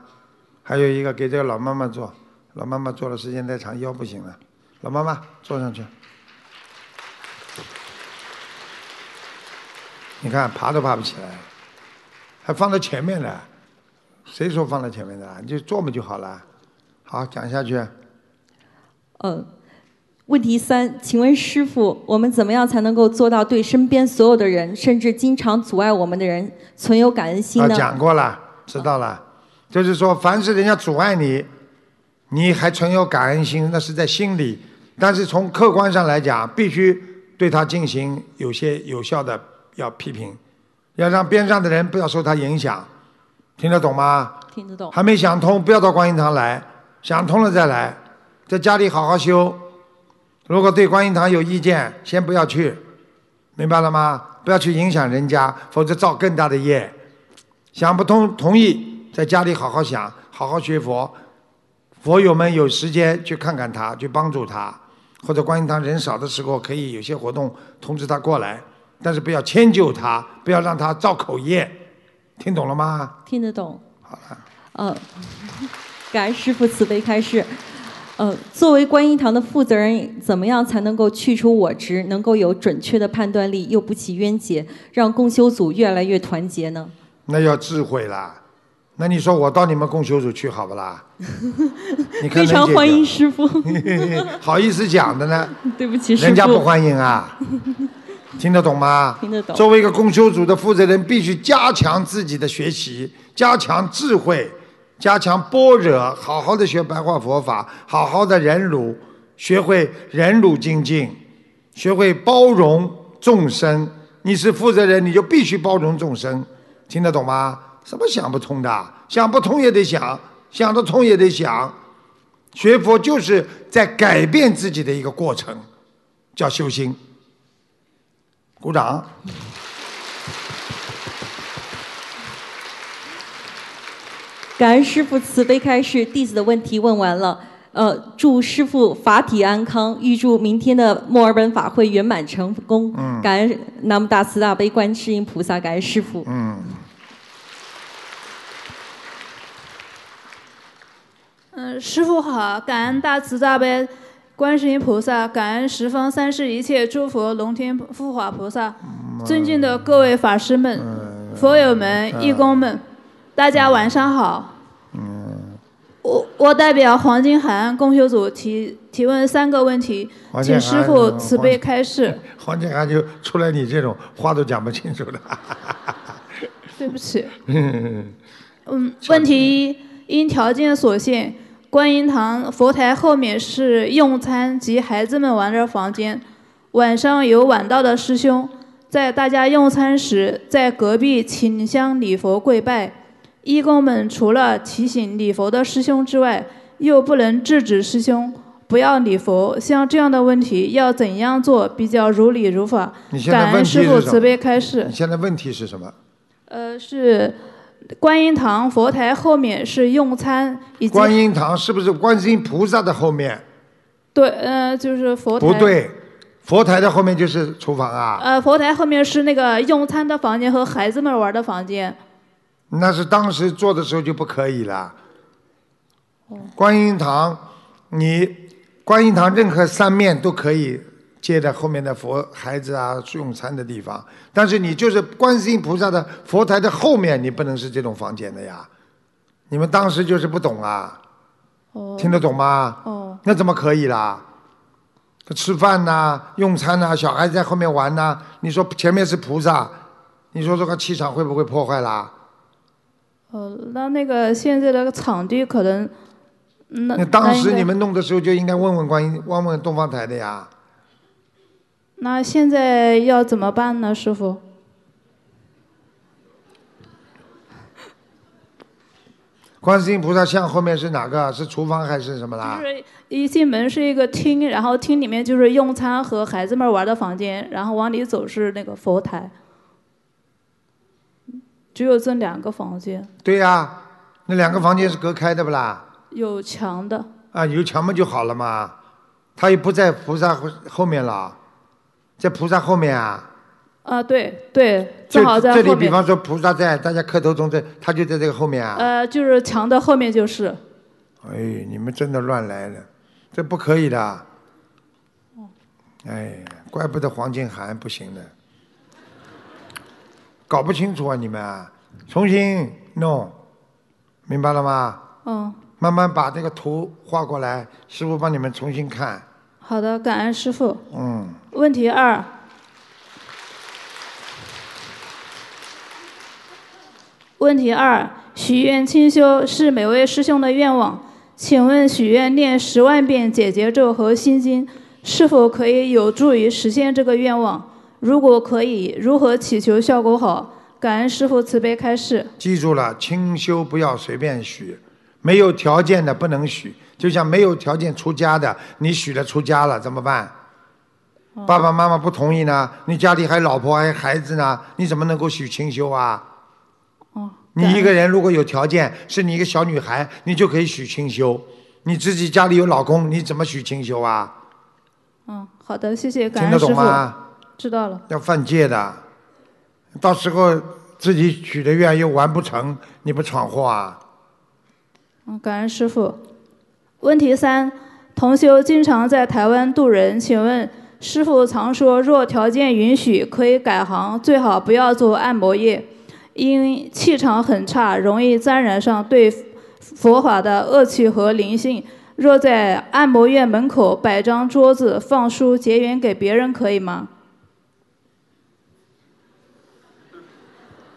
Speaker 1: 还有一个给这个老妈妈坐，老妈妈坐的时间太长，腰不行了。老妈妈坐上去，你看爬都爬不起来，还放在前面呢。谁说放在前面的？你就做嘛就好了。好，讲下去。
Speaker 6: 嗯，问题三，请问师傅，我们怎么样才能够做到对身边所有的人，甚至经常阻碍我们的人，存有感恩心
Speaker 1: 啊，
Speaker 6: 呢？
Speaker 1: 讲过了，知道了。就是说，凡是人家阻碍你，你还存有感恩心，那是在心里。但是从客观上来讲，必须对他进行有些有效的要批评，要让边上的人不要受他影响，听得懂吗？
Speaker 6: 听得懂。
Speaker 1: 还没想通，不要到观音堂来，想通了再来，在家里好好修。如果对观音堂有意见，先不要去，明白了吗？不要去影响人家，否则造更大的业。想不通，同意，在家里好好想，好好学佛。佛友们有时间去看看他，去帮助他，或者观音堂人少的时候，可以有些活动通知他过来，但是不要迁就他，不要让他造口业，听懂了吗？
Speaker 6: 听得懂。
Speaker 1: 好了。
Speaker 6: 呃，感恩师父慈悲开示。呃，作为观音堂的负责人，怎么样才能够去除我执，能够有准确的判断力，又不起冤结，让共修组越来越团结呢？
Speaker 1: 那要智慧啦。那你说我到你们共修组去好不啦？你看
Speaker 6: 非常欢迎师傅。
Speaker 1: 好意思讲的呢？
Speaker 6: 对不起，师傅。
Speaker 1: 人家不欢迎啊，听得懂吗？
Speaker 6: 听得懂
Speaker 1: 作为一个共修组的负责人，必须加强自己的学习，加强智慧，加强般若，好好的学白话佛法，好好的忍辱，学会忍辱精进，学会包容众生。你是负责人，你就必须包容众生，听得懂吗？什么想不通的？想不通也得想，想得通也得想。学佛就是在改变自己的一个过程，叫修心。鼓掌。
Speaker 6: 感恩师父慈悲开示，弟子的问题问完了。呃，祝师父法体安康，预祝明天的墨尔本法会圆满成功。
Speaker 1: 嗯
Speaker 6: 感恩南无大慈大悲观世音菩萨，感恩师父。
Speaker 1: 嗯，
Speaker 7: 嗯，师傅好，感恩大慈大悲观世音菩萨，感恩十方三世一切诸佛龙天护法菩萨，尊敬的各位法师们、佛友们、义工们，大家晚上好。我我代表黄金海岸共修组提提问三个问题，请师傅慈悲开示。
Speaker 1: 黄金海岸就出来你这种话都讲不清楚的。
Speaker 7: 对不起。
Speaker 1: 嗯
Speaker 7: 嗯，问题一，因条件所限，观音堂佛台后面是用餐及孩子们玩的房间。晚上有晚到的师兄在大家用餐时，在隔壁请香礼佛跪拜。义工们除了提醒礼佛的师兄之外，又不能制止师兄不要礼佛。像这样的问题要怎样做比较如理如法感恩师父慈悲开示
Speaker 1: 你。现在问题是什么？
Speaker 7: 呃，是观音堂佛台后面是用餐以及
Speaker 1: 观音堂是不是观世音菩萨的后面？
Speaker 7: 对，呃，就是佛台
Speaker 1: 不对，佛台的后面就是厨房啊。
Speaker 7: 呃，佛台后面是那个用餐的房间和孩子们玩的房间。
Speaker 1: 那是当时做的时候就不可以了。观音堂，你观音堂任何三面都可以接在后面的佛孩子啊用餐的地方，但是你就是观世音菩萨的佛台的后面，你不能是这种房间的呀。你们当时就是不懂啊，
Speaker 7: 哦。
Speaker 1: 听得懂吗？
Speaker 7: 哦。
Speaker 1: 那怎么可以啦？吃饭呐、用餐呐、小孩子在后面玩呐、你说前面是菩萨，你说这个气场会不会破坏啦？
Speaker 7: 哦，那那个现在的场地可能，那
Speaker 1: 那当时你们弄的时候就应该问问观音，问问东方台的呀。
Speaker 7: 那现在要怎么办呢，师傅？
Speaker 1: 观世音菩萨像后面是哪个？是厨房还是什么啦？
Speaker 7: 就是一进门是一个厅，然后厅里面就是用餐和孩子们玩的房间，然后往里走是那个佛台，只有这两个房间，
Speaker 1: 对呀、那两个房间是隔开的不啦？
Speaker 7: 有墙的。
Speaker 1: 啊，有墙不就好了嘛。他也不在菩萨后后面了，在菩萨后面啊。
Speaker 7: 啊，对对，
Speaker 1: 这
Speaker 7: 正好在
Speaker 1: 这里，比方说菩萨在，大家磕头中在，他就在这个后面啊。
Speaker 7: 呃，就是墙的后面就是。
Speaker 1: 哎，你们真的乱来了，这不可以的。
Speaker 7: 哦
Speaker 1: 哎，怪不得黄金涵不行的，搞不清楚啊你们啊，重新弄，明白了吗？
Speaker 7: 嗯，
Speaker 1: 慢慢把这个图画过来，师傅帮你们重新看。
Speaker 7: 好的，感恩师傅。
Speaker 1: 嗯，
Speaker 7: 问题二。问题二：许愿清修是每位师兄的愿望，请问许愿念十万遍解结咒和心经，是否可以有助于实现这个愿望？如果可以，如何祈求效果好？感恩师傅慈悲开示。
Speaker 1: 记住了，清修不要随便许，没有条件的不能许。就像没有条件出家的，你许了出家了怎么办？爸爸妈妈不同意呢，你家里还老婆还孩子呢，你怎么能够许清修啊？
Speaker 7: 哦，
Speaker 1: 你一个人如果有条件，是你一个小女孩，你就可以许清修。你自己家里有老公，你怎么许清修啊？
Speaker 7: 嗯，好的，谢谢，感
Speaker 1: 听得。懂吗？
Speaker 7: 知道了。
Speaker 1: 要犯戒的，到时候自己许的愿又完不成，你不闯祸啊？
Speaker 7: 嗯，感恩师傅。问题三：同修经常在台湾渡人，请问师傅常说，若条件允许，可以改行，最好不要做按摩业，因气场很差，容易沾染上对佛法的恶气和灵性。若在按摩院门口摆张桌子放书结缘给别人，可以吗？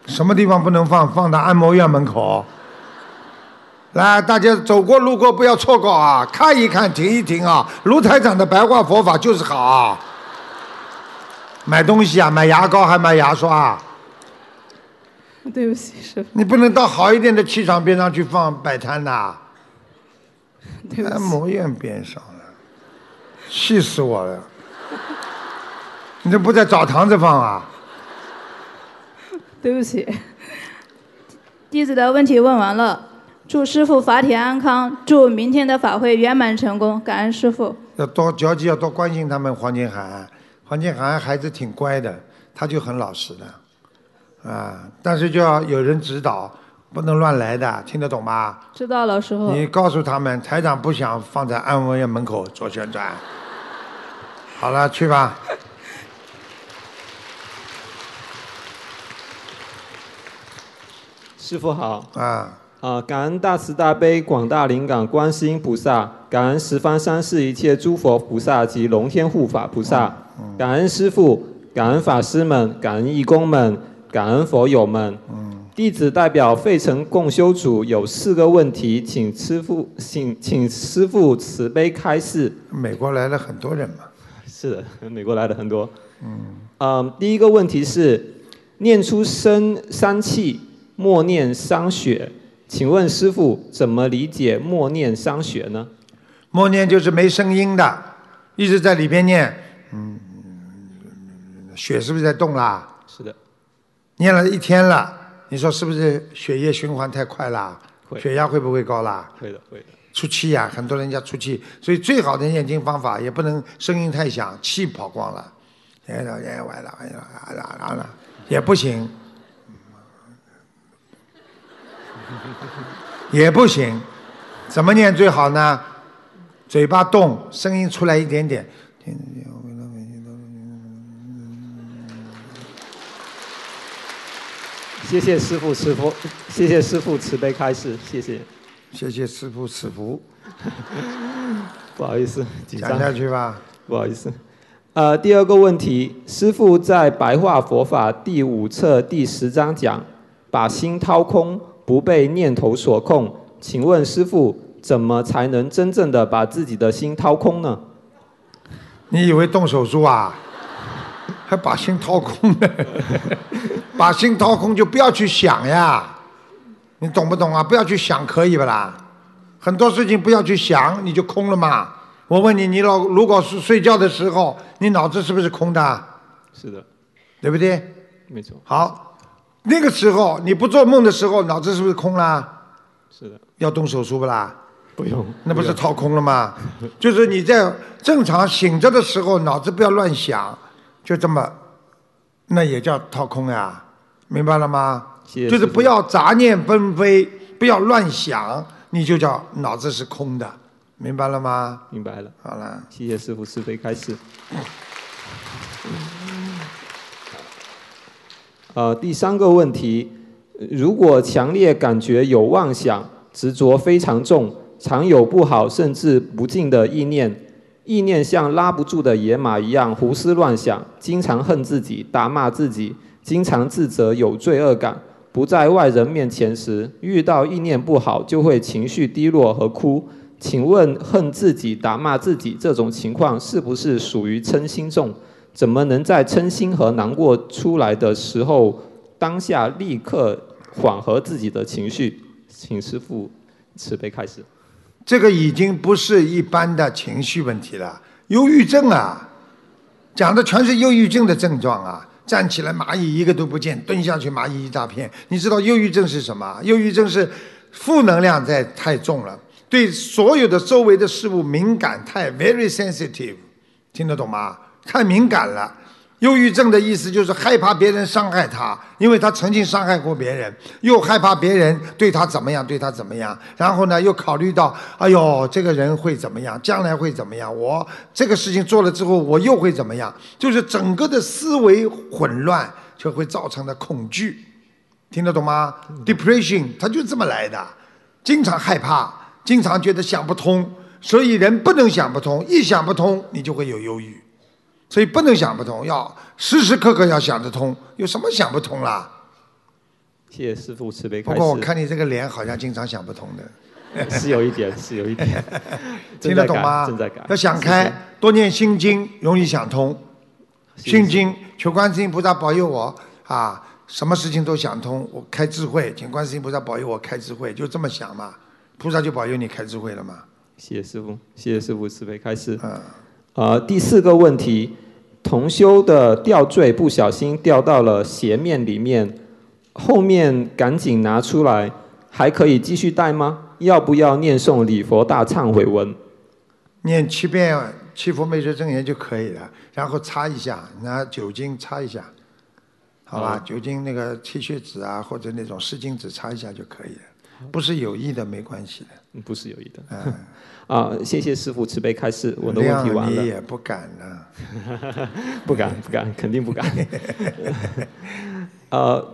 Speaker 1: 什么地方不能放？放到按摩院门口。来，大家走过路过不要错过啊！看一看，停一停啊！卢台长的白话佛法就是好啊。买东西啊，买牙膏还买牙刷啊，
Speaker 7: 对不起，师傅。
Speaker 1: 你不能到好一点的气场边上去放摆摊呐。
Speaker 7: 对不起
Speaker 1: 按摩院边上了，气死我了！你这不在澡堂子放啊？
Speaker 7: 对不起，弟子的问题问完了。祝师傅法体安康，祝明天的法会圆满成功，感恩师傅。
Speaker 1: 要多交际，要多关心他们。黄金涵，黄金涵孩子挺乖的，他就很老实的，啊，但是就要有人指导，不能乱来的，听得懂吗？
Speaker 7: 知道了，师傅。
Speaker 1: 你告诉他们，台长不想放在安文院门口做宣传。好了，去吧。
Speaker 8: 师傅好。
Speaker 1: 啊。
Speaker 8: 啊，感恩大慈大悲广大灵感观世音菩萨，感恩十方三世一切诸佛菩萨及龙天护法菩萨，感恩师父，感恩法师们，感恩义工们，感恩佛友们。弟子代表费城共修组有四个问题，请师父请请师父慈悲开示。
Speaker 1: 美国来了很多人嘛。
Speaker 8: 是的，美国来了很多。
Speaker 1: 嗯。
Speaker 8: 嗯，第一个问题是，念出生三气，默念伤血。请问师傅怎么理解默念伤血呢？
Speaker 1: 默念就是没声音的，一直在里边念，嗯，血是不是在动啦？
Speaker 8: 是的。
Speaker 1: 念了一天了，你说是不是血液循环太快啦？
Speaker 8: 会。
Speaker 1: 血压会不会高啦？
Speaker 8: 会的，会的。
Speaker 1: 出气呀、很多人家出气，所以最好的念经方法也不能声音太响，气跑光了，哎呀哎歪了哎了哎了哎了也不行。也不行，怎么念最好呢？嘴巴动，声音出来一点点。
Speaker 8: 谢谢师傅，师傅，谢谢师傅慈悲开示，谢谢。
Speaker 1: 谢谢师傅赐福。
Speaker 8: 不好意思，紧张
Speaker 1: 讲。下去吧。
Speaker 8: 不好意思。呃，第二个问题，师傅在《白话佛法》第五册第十章讲，把心掏空，不被念头所控。请问师傅，怎么才能真正的把自己的心掏空呢？
Speaker 1: 你以为动手术啊？还把心掏空呢？把心掏空就不要去想呀，你懂不懂啊？不要去想，可以不啦？很多事情不要去想，你就空了嘛。我问你，你老如果是睡觉的时候，你脑子是不是空的？
Speaker 8: 是的，
Speaker 1: 对不对？
Speaker 8: 没错，
Speaker 1: 好，那个时候你不做梦的时候，脑子是不是空啦？
Speaker 8: 是的，
Speaker 1: 要动手术不啦？
Speaker 8: 不用。
Speaker 1: 那不是掏空了吗？就是你在正常醒着的时候，脑子不要乱想，就这么，那也叫掏空呀，明白了吗？
Speaker 8: 谢谢
Speaker 1: 就是不要杂念纷飞，不要乱想，你就叫脑子是空的，明白了吗？
Speaker 8: 明白了。
Speaker 1: 好了，
Speaker 8: 谢谢师傅慈悲开示。呃，第三个问题，如果强烈感觉有妄想、执着非常重，常有不好甚至不敬的意念，意念像拉不住的野马一样胡思乱想，经常恨自己、打骂自己，经常自责有罪恶感，不在外人面前时，遇到意念不好就会情绪低落和哭。请问恨自己、打骂自己这种情况是不是属于嗔心重？怎么能在称心和难过出来的时候，当下立刻缓和自己的情绪？请师父慈悲开始。
Speaker 1: 这个已经不是一般的情绪问题了，忧郁症啊，讲的全是忧郁症的症状啊。站起来蚂蚁一个都不见，蹲下去蚂蚁一大片。你知道忧郁症是什么？忧郁症是负能量在太重了，对所有的周围的事物敏感太 very sensitive，听得懂吗？太敏感了。忧郁症的意思就是害怕别人伤害他，因为他曾经伤害过别人，又害怕别人对他怎么样，对他怎么样，然后呢，又考虑到，哎呦，这个人会怎么样，将来会怎么样，我这个事情做了之后，我又会怎么样，就是整个的思维混乱，就会造成的恐惧，听得懂吗？Depression 它就这么来的，经常害怕，经常觉得想不通，所以人不能想不通，一想不通，你就会有忧郁。所以不能想不通，要时时刻刻要想得通。有什么想不通啦？
Speaker 8: 谢谢师傅慈悲
Speaker 1: 不
Speaker 8: 示。
Speaker 1: 过我看你这个脸好像经常想不通的，
Speaker 8: 是有一点，是有一点。
Speaker 1: 听得懂吗
Speaker 8: 正在改？
Speaker 1: 要想开，多念心经，容易想通。心经，求观世音菩萨保佑我啊，什么事情都想通，我开智慧，请观世音菩萨保佑我开智慧，就这么想嘛，菩萨就保佑你开智慧了嘛。
Speaker 8: 谢谢师傅，谢谢师傅慈悲开示。
Speaker 1: 嗯，
Speaker 8: 呃，第四个问题，同修的吊坠不小心掉到了鞋面里面，后面赶紧拿出来，还可以继续戴吗？要不要念诵礼佛大忏悔文？
Speaker 1: 念七遍七佛灭罪真言就可以了，然后擦一下，拿酒精擦一下，好吧？
Speaker 8: 哦
Speaker 1: 酒精那个剃须纸啊，或者那种湿巾纸擦一下就可以了，不是有意的没关系的。
Speaker 8: 嗯不是有意的。
Speaker 1: 嗯，
Speaker 8: 啊，谢谢师傅慈悲开示，我的问题完了。
Speaker 1: 也不敢了。
Speaker 8: 不敢，不敢，肯定不敢。呃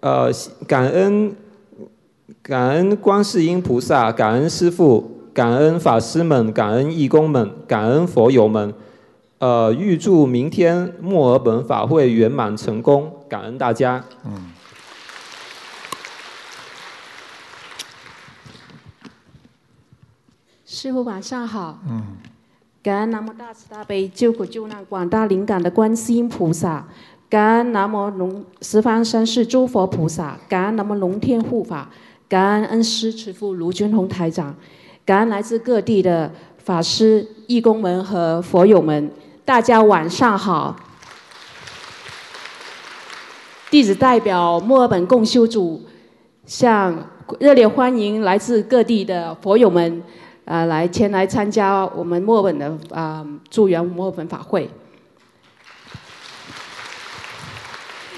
Speaker 8: 呃，感恩感恩观世音菩萨，感恩师父，感恩法师们，感恩义工们，感恩佛友们。呃，预祝明天墨尔本法会圆满成功，感恩大家。
Speaker 1: 嗯。
Speaker 9: 师傅晚上好，
Speaker 1: 嗯，
Speaker 9: 感恩南无大慈大悲救苦救难广大灵感的观世音菩萨，感恩南无龙十方三世诸佛菩萨，感恩南无龙天护法，感恩恩师慈父卢军宏台长，感恩来自各地的法师、义工们和佛友们，大家晚上好。弟子代表墨尔本共修组，向热烈欢迎来自各地的佛友们，呃，来前来参加我们墨尔本的啊、呃祝愿墨尔本法会。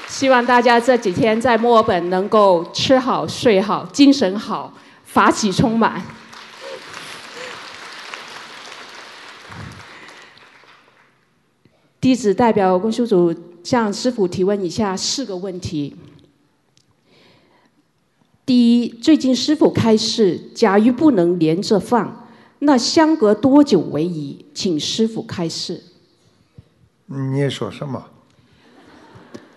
Speaker 9: 希望大家这几天在墨尔本能够吃好睡好，精神好，法喜充满。弟子代表公修组向师傅提问以下四个问题。第一，最近师傅开示，甲鱼不能连着放，那相隔多久为宜？请师傅开示。
Speaker 1: 你说什么？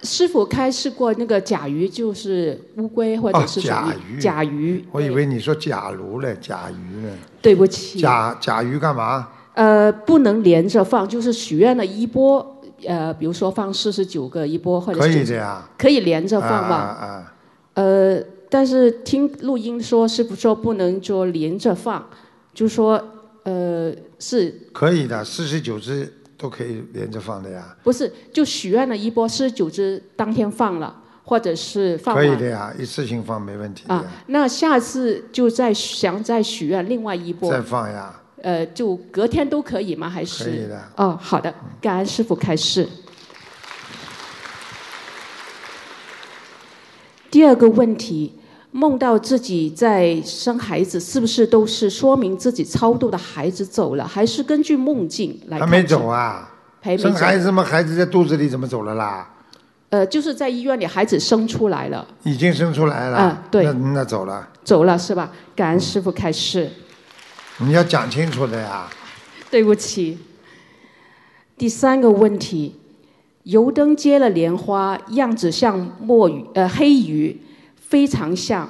Speaker 9: 师傅开示过那个甲鱼就是乌龟或者是
Speaker 1: 甲鱼
Speaker 9: 甲鱼。
Speaker 1: 我以为你说假如嘞，甲鱼呢？
Speaker 9: 对不起。
Speaker 1: 甲甲鱼干嘛？
Speaker 9: 呃，不能连着放，就是许愿的一波，呃，比如说放四十九个一波，或者
Speaker 1: 可以这样。
Speaker 9: 可以连着放
Speaker 1: 啊
Speaker 9: 吗？
Speaker 1: 啊
Speaker 9: 呃，但是听录音说师傅说不能说连着放，就说呃是
Speaker 1: 啊，可以的，四十九只都可以连着放的呀。
Speaker 9: 不是就许愿了一波四十九只当天放了，或者是放
Speaker 1: 可以的呀，一次性放没问题的
Speaker 9: 啊，，那下次就再想再许愿另外一波，
Speaker 1: 再放呀。
Speaker 9: 呃，就隔天都可以吗？还是？
Speaker 1: 可以的
Speaker 9: 哦，好的，感恩师傅开示。第二个问题，梦到自己在生孩子，是不是都是说明自己超度的孩子走了，还是根据梦境来？
Speaker 1: 还没走。啊？
Speaker 9: 还没走。
Speaker 1: 生孩子嘛，孩子在肚子里怎么走了啦？
Speaker 9: 呃，就是在医院里，孩子生出来了，
Speaker 1: 已经生出来了。
Speaker 9: 啊对
Speaker 1: 那那走了，
Speaker 9: 走了是吧？感恩师傅开示。
Speaker 1: 你要讲清楚的呀。
Speaker 9: 对不起。第三个问题，油灯接了莲花，样子像墨鱼呃黑鱼，非常像，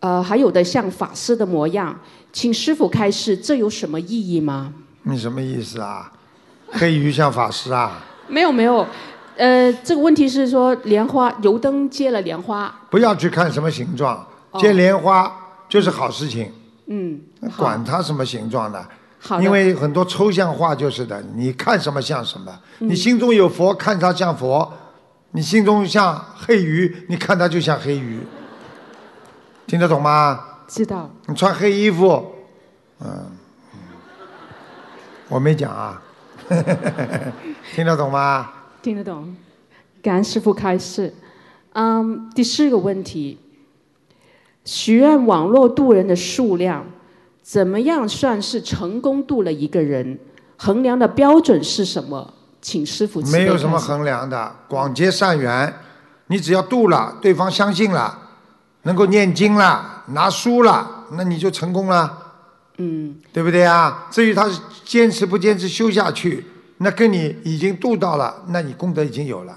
Speaker 9: 呃还有的像法师的模样，请师傅开示，这有什么意义吗？
Speaker 1: 你什么意思啊？黑鱼像法师啊？
Speaker 9: 没有没有，呃这个问题是说莲花油灯接了莲花，
Speaker 1: 不要去看什么形状，
Speaker 9: 哦
Speaker 1: 接莲花就是好事情，
Speaker 9: 嗯，
Speaker 1: 管它什么形状的。
Speaker 9: 好
Speaker 1: 因为很多抽象画就是的，你看什么像什么。
Speaker 9: 嗯
Speaker 1: 你心中有佛，看它像佛；你心中像黑鱼，你看他就像黑鱼。听得懂吗？
Speaker 9: 知道。
Speaker 1: 你穿黑衣服，嗯，嗯我没讲啊，听得懂吗？
Speaker 9: 听得懂，感恩师傅开示。嗯，第四个问题，许愿网络渡人的数量，怎么样算是成功渡了一个人？衡量的标准是什么？请师傅
Speaker 1: 没有什么衡量的，广结善缘，你只要度了，对方相信了，能够念经了，拿书了，那你就成功了。
Speaker 9: 嗯，
Speaker 1: 对不对啊？至于他是坚持不坚持修下去，那跟你已经度到了，那你功德已经有了，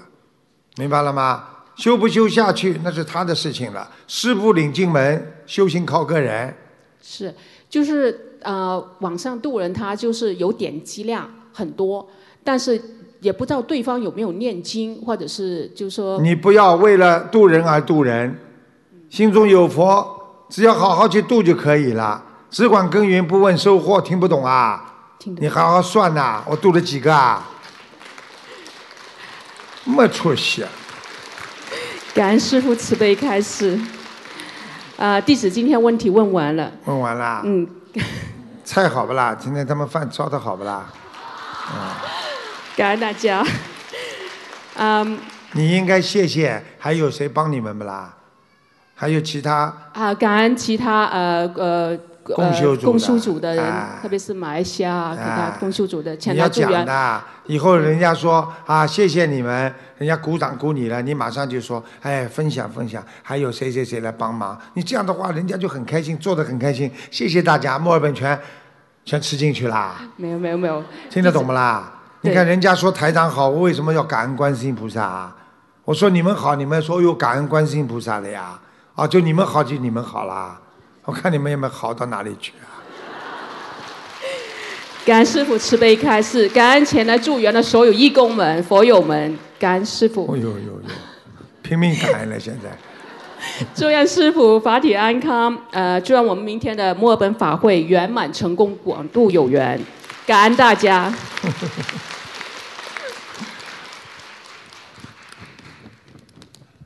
Speaker 1: 明白了吗？修不修下去那是他的事情了。师傅领进门，修行靠个人。
Speaker 9: 是，就是呃，网上渡人他就是有点击量很多，但是也不知道对方有没有念经，或者是就是说
Speaker 1: 你不要为了渡人而渡人，心中有佛，只要好好去度就可以了。只管耕耘不问收获，听不懂啊？听你好好算呐、我度了几个啊？没出息啊！
Speaker 9: 感恩师傅慈悲开示。啊、弟子今天问题问完了。
Speaker 1: 问完了。
Speaker 9: 嗯。
Speaker 1: 菜好不啦？今天他们饭烧的好不啦？嗯，
Speaker 9: 感恩大家。嗯
Speaker 1: 你应该谢谢，还有谁帮你们不啦？还有其他
Speaker 9: 啊，感恩其他呃呃
Speaker 1: 共修组的
Speaker 9: 呃共修组的人，
Speaker 1: 哎
Speaker 9: 特别是马来西亚啊，其他共修组的前
Speaker 1: 你要讲。的，以后人家说啊，谢谢你们，人家鼓掌鼓你了，你马上就说，哎，分享分享，还有谁谁谁来帮忙？你这样的话，人家就很开心，做的很开心。谢谢大家，墨尔本全全吃进去啦，
Speaker 9: 没有没有没有，
Speaker 1: 听得懂不啦？你看人家说台长好，我为什么要感恩观世音菩萨啊？我说你们好，你们说有感恩观世音菩萨的呀？啊，就你们好就你们好啦，我看你们有没有好到哪里去啊？
Speaker 9: 感恩师傅慈悲开示，感恩前来助缘的所有义工们、佛友们，感恩师傅。
Speaker 1: 哦呦呦呦，拼命感恩了现在。
Speaker 9: 祝愿师傅法体安康，呃，祝愿我们明天的墨尔本法会圆满成功，广度有缘。感恩大家。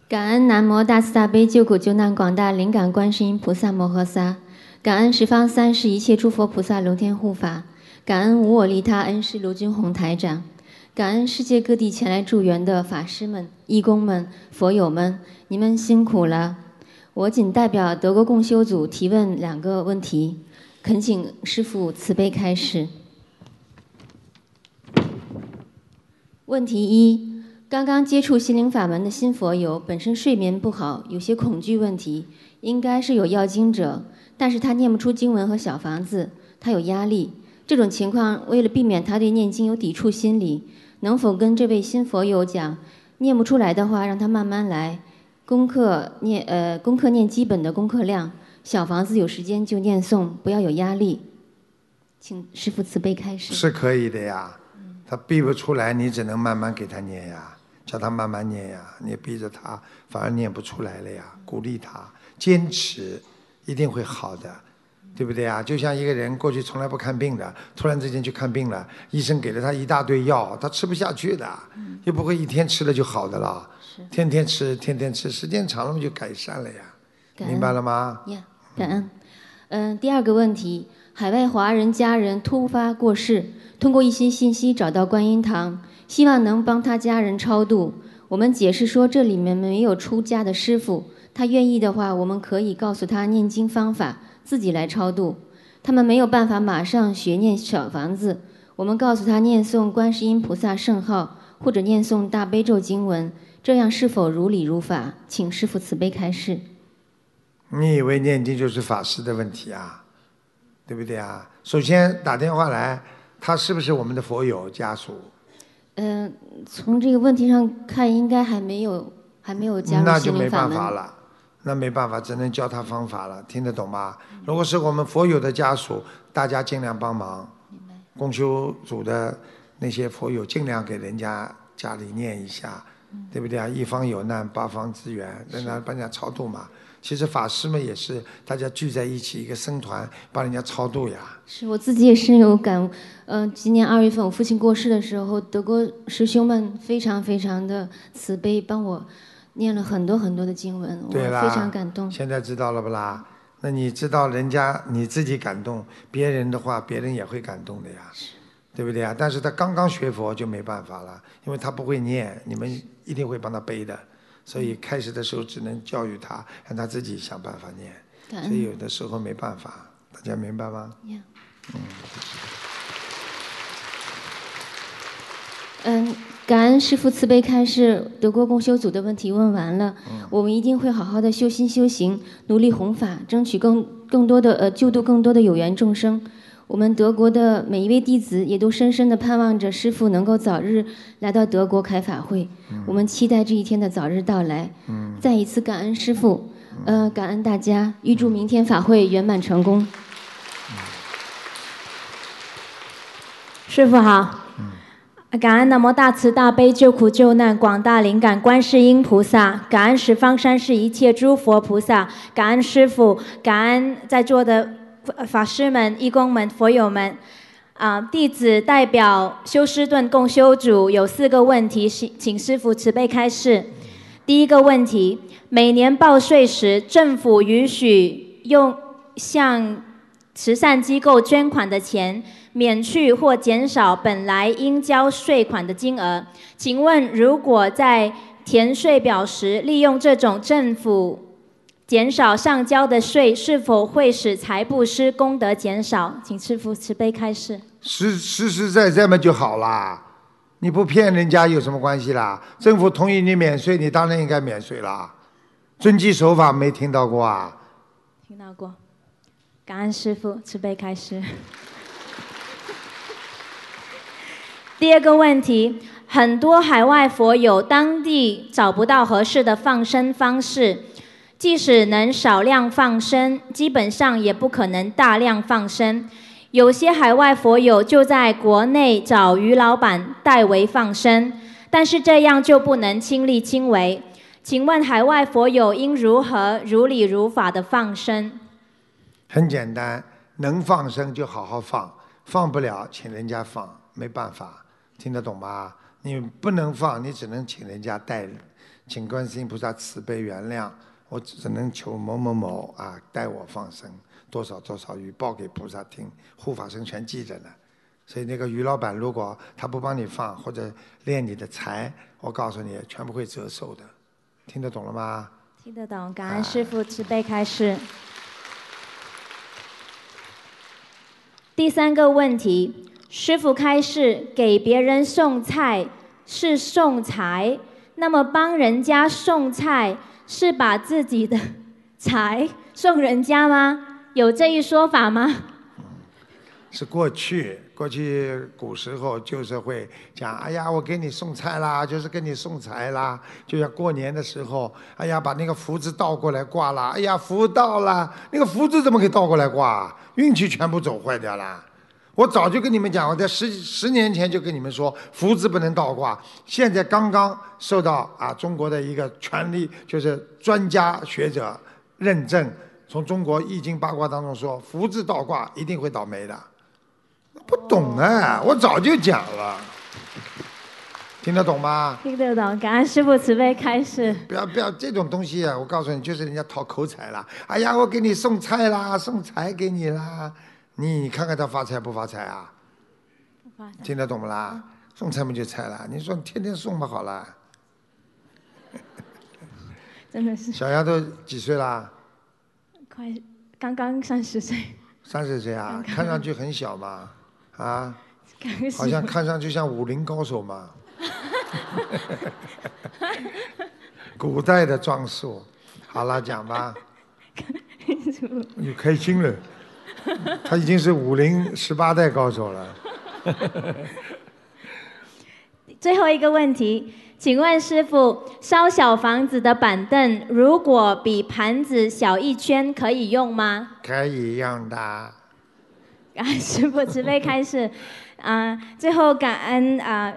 Speaker 10: 感恩南无大慈大悲救苦救难广大灵感观世音菩萨摩诃萨，感恩十方三世一切诸佛菩萨龙天护法，感恩无我利他恩师卢军宏台长，感恩世界各地前来助缘的法师们、义工们、佛友们，你们辛苦了。我仅代表德国共修组提问两个问题，恳请师父慈悲开示。问题一：刚刚接触心灵法门的新佛友，本身睡眠不好，有些恐惧问题，应该是有要经者，但是他念不出经文和小房子，他有压力。这种情况，为了避免他对念经有抵触心理，能否跟这位新佛友讲，念不出来的话，让他慢慢来，功课念呃功课念基本的功课量，小房子有时间就念诵，不要有压力。请师父慈悲开始。
Speaker 1: 是可以的呀，他逼不出来，你只能慢慢给他念呀，叫他慢慢念呀，你逼着他反而念不出来了呀，鼓励他坚持，一定会好的。对不对啊？就像一个人过去从来不看病的，突然之间去看病了，医生给了他一大堆药，他吃不下去的，又不会一天吃了就好的了，天天吃，天天吃，时间长了嘛就改善了呀，明白了吗？
Speaker 10: 呀，感恩。嗯，第二个问题，海外华人家人突发过世，通过一些信息找到观音堂，希望能帮他家人超度。我们解释说这里面没有出家的师傅，他愿意的话，我们可以告诉他念经方法。自己来超度，他们没有办法马上学念小房子。我们告诉他念诵观世音菩萨圣号，或者念诵大悲咒经文，这样是否如理如法？请师父慈悲开示。
Speaker 1: 你以为念经就是法师的问题啊？对不对啊？首先打电话来，他是不是我们的佛友家属？
Speaker 10: 嗯，从这个问题上看，应该还没有，还没有加入
Speaker 1: 那就没办法了。那没办法，只能教他方法了，听得懂吗？如果是我们佛友的家属，大家尽量帮忙。公修组的那些佛友，尽量给人家家里念一下，对不对啊？一方有难，八方支援，让他帮人家超度嘛。其实法师们也是大家聚在一起，一个僧团帮人家超度呀。
Speaker 10: 是我自己也深有感悟。嗯，今年二月份我父亲过世的时候，德国师兄们非常非常的慈悲，帮我。念了很多很多的经文，我非常感动。
Speaker 1: 现在知道了不啦？那你知道人家你自己感动，别人的话别人也会感动的呀，对不对啊？但是他刚刚学佛就没办法了，因为他不会念，你们一定会帮他背的。所以开始的时候只能教育他，让他自己想办法念。所以有的时候没办法，大家明白吗？嗯。
Speaker 10: 嗯。感恩师父慈悲开示，德国共修组的问题问完了，我们一定会好好的修心修行，努力弘法，争取更更多的呃救度更多的有缘众生。我们德国的每一位弟子也都深深的盼望着师父能够早日来到德国开法会，我们期待这一天的早日到来。再一次感恩师父，呃，感恩大家，预祝明天法会圆满成功。
Speaker 11: 师父好。感恩南无大慈大悲救苦救难广大灵感观世音菩萨，感恩十方三世一切诸佛菩萨，感恩师父，感恩在座的法师们、义工们、佛友们。啊，弟子代表休斯顿共修组有四个问题，请请师父慈悲开示。第一个问题：每年报税时，政府允许用向慈善机构捐款的钱。免去或减少本来应交税款的金额，请问如果在填税表时利用这种政府减少上交的税，是否会使财布施功德减少？请师父慈悲开示。
Speaker 1: 实实实在在嘛就好啦，你不骗人家有什么关系啦？政府同意你免税，你当然应该免税啦。遵纪守法没听到过啊？
Speaker 11: 听到过，感恩师父慈悲开示。第二个问题，很多海外佛友当地找不到合适的放生方式，即使能少量放生，基本上也不可能大量放生。有些海外佛友就在国内找鱼老板代为放生，但是这样就不能亲力亲为。请问海外佛友应如何如理如法的放生？
Speaker 1: 很简单，能放生就好好放，放不了请人家放，没办法。听得懂吗？你不能放，你只能请人家带，请观世音菩萨慈悲原谅，我只能求某某某啊带我放生，多少多少鱼报给菩萨听，护法神全记着呢。所以那个鱼老板如果他不帮你放或者练你的财，我告诉你全部会折寿的。听得懂了吗？
Speaker 11: 听得懂，感恩师父慈悲开示。第三个问题。师傅开示，给别人送菜是送财，那么帮人家送菜是把自己的财送人家吗？有这一说法吗？
Speaker 1: 是过去，过去古时候就是会讲，哎呀，我给你送菜啦，就是给你送财啦，就像过年的时候，哎呀，把那个福字倒过来挂啦，哎呀，福到了，那个福字怎么可以倒过来挂？运气全部走坏掉了。我早就跟你们讲，我在十十年前就跟你们说，福字不能倒挂。现在刚刚受到啊中国的一个权力，就是专家学者认证，从中国易经八卦当中说，福字倒挂一定会倒霉的。不懂啊，我早就讲了，听得懂吗？
Speaker 11: 听得懂，感恩师傅慈悲开示。
Speaker 1: 不要不要这种东西啊！我告诉你，就是人家讨口彩啦。哎呀，我给你送菜啦，送财给你啦，你你看看他发财不发财啊？听得懂不啦？送财不就财了？你说你天天送不好了？
Speaker 11: 真的是
Speaker 1: 小丫头几岁啦？
Speaker 11: 快刚刚三十岁，
Speaker 1: 三十岁啊，看上去很小嘛，啊好像看上去像武林高手嘛。古代的装束，好了，讲吧。你开心了，他已经是武林十八代高手了。
Speaker 11: 最后一个问题，请问师傅，烧小房子的板凳如果比盘子小一圈，可以用吗？
Speaker 1: 可以用的。
Speaker 11: 师傅慈悲开示，啊、最后感恩啊、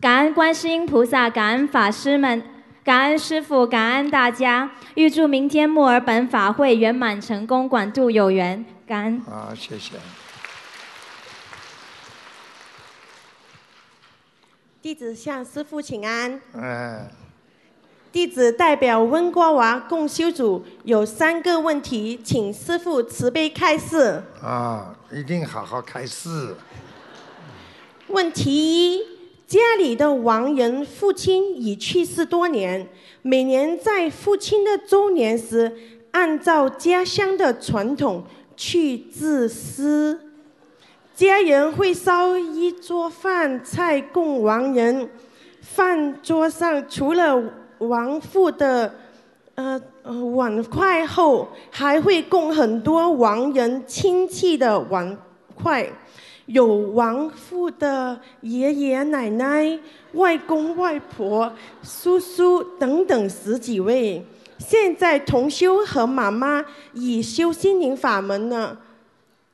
Speaker 11: 感恩观世音菩萨，感恩法师们，感恩师傅，感恩大家，预祝明天墨尔本法会圆满成功，广度有缘，感恩。
Speaker 1: 啊，谢谢。
Speaker 12: 弟子向师父请安。
Speaker 1: 嗯，
Speaker 12: 弟子代表温哥华共修组有三个问题，请师父慈悲开示。
Speaker 1: 啊，一定好好开示。
Speaker 12: 问题一：家里的亡人父亲已去世多年，每年在父亲的周年时，按照家乡的传统去致思。家人会烧一桌饭菜供亡人，饭桌上除了亡父的呃碗筷后，还会供很多亡人亲戚的碗筷，有亡父的爷爷奶奶、外公外婆、叔叔等等十几位。现在同修和妈妈已修心灵法门了。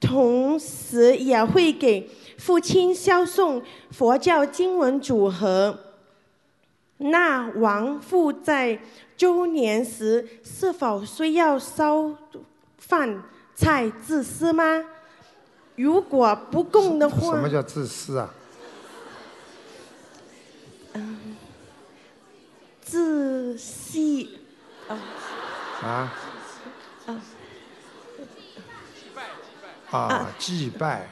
Speaker 12: 同时也会给父亲烧送佛教经文组合。那亡父在周年时是否需要烧饭菜自私吗？如果不供的话，
Speaker 1: 什么叫自私啊？
Speaker 12: 嗯自细啊
Speaker 1: 啊
Speaker 12: 啊！
Speaker 1: 啊，祭拜，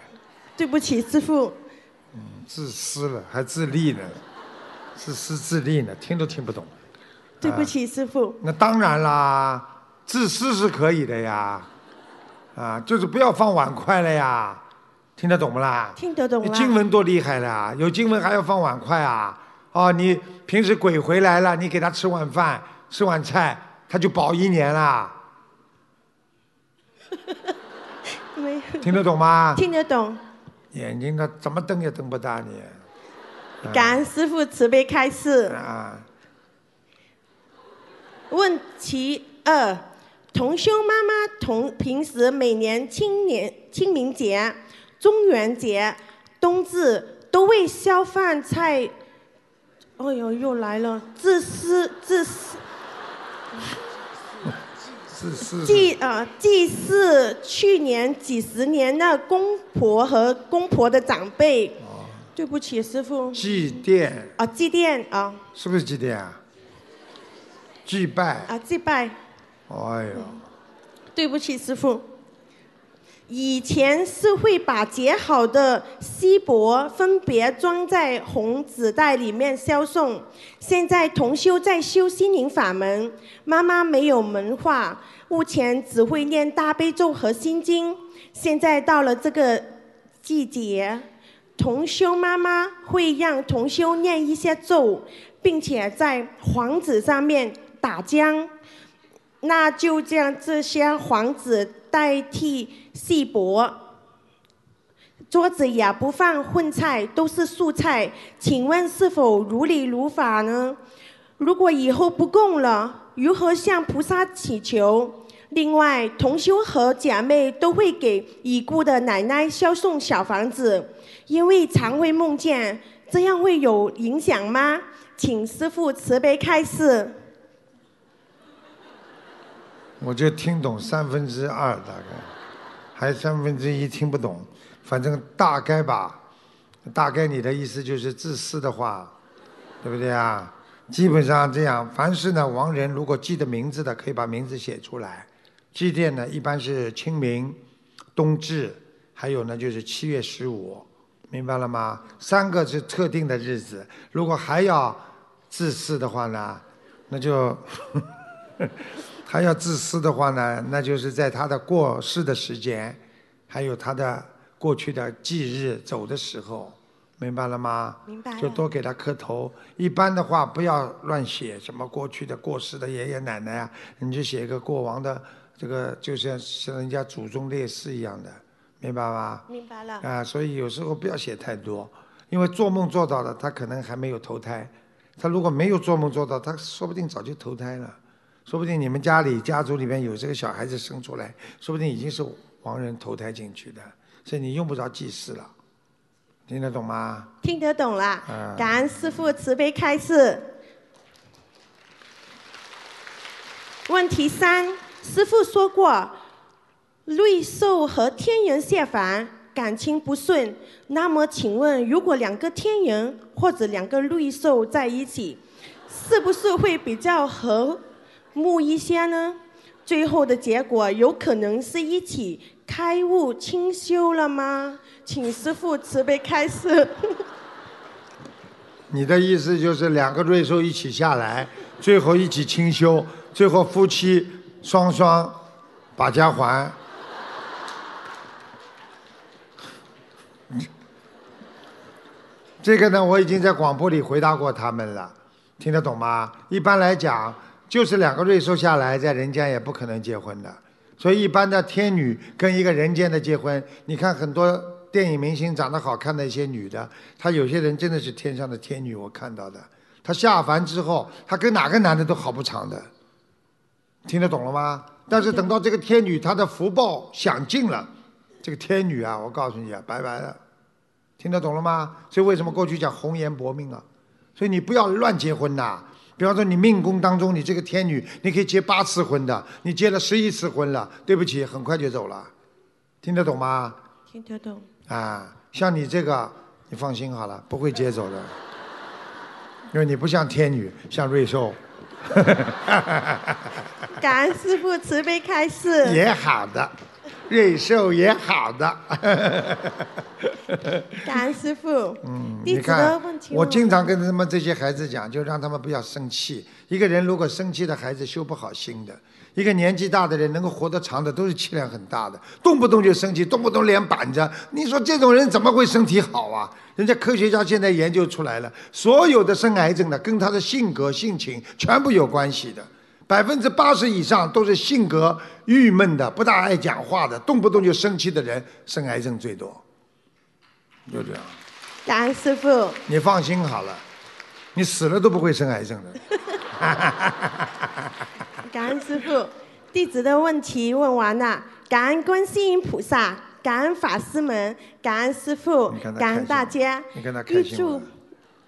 Speaker 12: 对不起，师傅。
Speaker 1: 自私了，还自利呢，自私自利呢，听都听不懂。
Speaker 12: 对不起，师傅。
Speaker 1: 那当然啦，自私是可以的呀，啊，就是不要放碗筷了呀，听得懂不啦？
Speaker 12: 听得懂了。
Speaker 1: 经文多厉害了，有经文还要放碗筷啊？哦，你平时鬼回来了，你给他吃碗饭，吃碗菜，他就保一年啦。
Speaker 12: 没。
Speaker 1: 听得懂吗？
Speaker 12: 听得懂。
Speaker 1: 眼睛他怎么瞪也瞪不大你。
Speaker 12: 感恩师傅慈悲开示。
Speaker 1: 啊。
Speaker 12: 问题二：同修妈妈同平时每年清年清明节、中元节、冬至都为烧饭菜。哎呦，又来了！自私自私。祭啊，祭祀去年几十年的公婆和公婆的长辈。对不起，师傅。
Speaker 1: 祭奠。
Speaker 12: 啊，祭奠啊。
Speaker 1: 是不是祭奠啊？祭拜。
Speaker 12: 啊，祭拜。
Speaker 1: 哎呦。
Speaker 12: 对不起，师傅。以前是会把结好的锡箔分别装在红纸袋里面销送，现在同修在修心灵法门，妈妈没有文化，目前只会念大悲咒和心经。现在到了这个季节，同修妈妈会让同修念一些咒，并且在黄纸上面打浆，那就将这些黄纸代替细薄。桌子也不放荤菜，都是素菜，请问是否如理如法呢？如果以后不供了，如何向菩萨祈求？另外，同修和姐妹都会给已故的奶奶烧送小房子，因为常会梦见，这样会有影响吗？请师父慈悲开示。
Speaker 1: 我就听懂三分之二大概，还三分之一听不懂，反正大概吧。大概你的意思就是自私的话，对不对啊？基本上这样，凡是呢亡人如果记得名字的，可以把名字写出来。祭奠呢一般是清明、冬至，还有呢就是七月十五，明白了吗？三个是特定的日子。如果还要自私的话呢，那就还要自私的话呢，那就是在他的过世的时间，还有他的过去的忌日走的时候，明白了吗？
Speaker 12: 明白
Speaker 1: 就多给他磕头。一般的话，不要乱写什么过去的过世的爷爷奶奶啊，你就写一个过往的这个，就像像人家祖宗烈士一样的，明白吗？
Speaker 12: 明白了。
Speaker 1: 啊，所以有时候不要写太多，因为做梦做到了，他可能还没有投胎。他如果没有做梦做到，他说不定早就投胎了，说不定你们家里家族里面有这个小孩子生出来，说不定已经是亡人投胎进去的，所以你用不着祭祀了，听得懂吗？
Speaker 12: 听得懂了
Speaker 1: 嗯，
Speaker 12: 感恩师父慈悲开示。问题三，师父说过，瑞兽和天人下凡，感情不顺。那么，请问，如果两个天人或者两个瑞兽在一起，是不是会比较和木一些呢？最后的结果有可能是一起开悟清修了吗？请师父慈悲开示。
Speaker 1: 你的意思就是两个瑞兽一起下来，最后一起清修，最后夫妻双双把家还。这个呢，我已经在广播里回答过他们了，听得懂吗？一般来讲，就是两个瑞兽下来，在人间也不可能结婚的。所以一般的天女跟一个人间的结婚，你看很多电影明星长得好看的一些女的，她有些人真的是天上的天女，我看到的。她下凡之后，她跟哪个男的都好不长的，听得懂了吗？但是等到这个天女她的福报享尽了，这个天女啊，我告诉你啊，拜拜了，听得懂了吗？所以为什么过去讲红颜薄命啊？所以你不要乱结婚呐、比方说你命宫当中，你这个天女，你可以结八次婚的，你结了十一次婚了，对不起，很快就走了，听得懂吗？
Speaker 12: 听得懂。
Speaker 1: 啊，像你这个，你放心好了，不会接走的，因为你不像天女，像瑞兽。
Speaker 12: 感恩师傅慈悲开示。
Speaker 1: 也好的，瑞兽也好的。
Speaker 12: 感恩师傅。
Speaker 1: 嗯，你看
Speaker 12: 的问题，
Speaker 1: 我经常跟他们这些孩子讲，就让他们不要生气。一个人如果生气的孩子修不好心的，一个年纪大的人能够活得长的都是气量很大的，动不动就生气，动不动脸板着。你说这种人怎么会身体好啊？人家科学家现在研究出来了，所有的生癌症的跟他的性格、性情全部有关系的。百分之八十以上都是性格郁闷的、不大爱讲话的、动不动就生气的人，生癌症最多。就这样。
Speaker 12: 感恩师傅。
Speaker 1: 你放心好了，你死了都不会生癌症的。
Speaker 12: 感恩师傅，弟子的问题问完了，感恩观世音菩萨，感恩法师们，感恩师父
Speaker 1: 你看，他
Speaker 12: 感恩大家，
Speaker 1: 你看他开心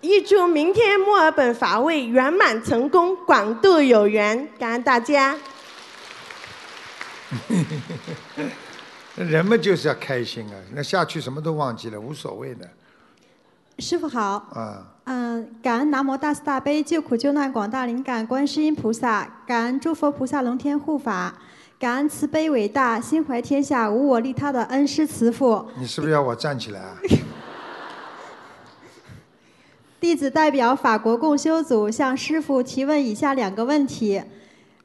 Speaker 12: 预祝明天墨尔本法会圆满成功，广度有缘，感恩大家。
Speaker 1: 人们就是要开心啊，那下去什么都忘记了，无所谓的
Speaker 13: 师傅好，
Speaker 1: 啊。
Speaker 13: 嗯，感恩南无大慈大悲救苦救难广大灵感观世音菩萨，感恩诸佛菩萨龙天护法，感恩慈悲伟大、心怀天下、无我利他的恩师慈父。
Speaker 1: 你是不是要我站起来啊？
Speaker 13: 弟子代表法国共修组向师傅提问以下两个问题。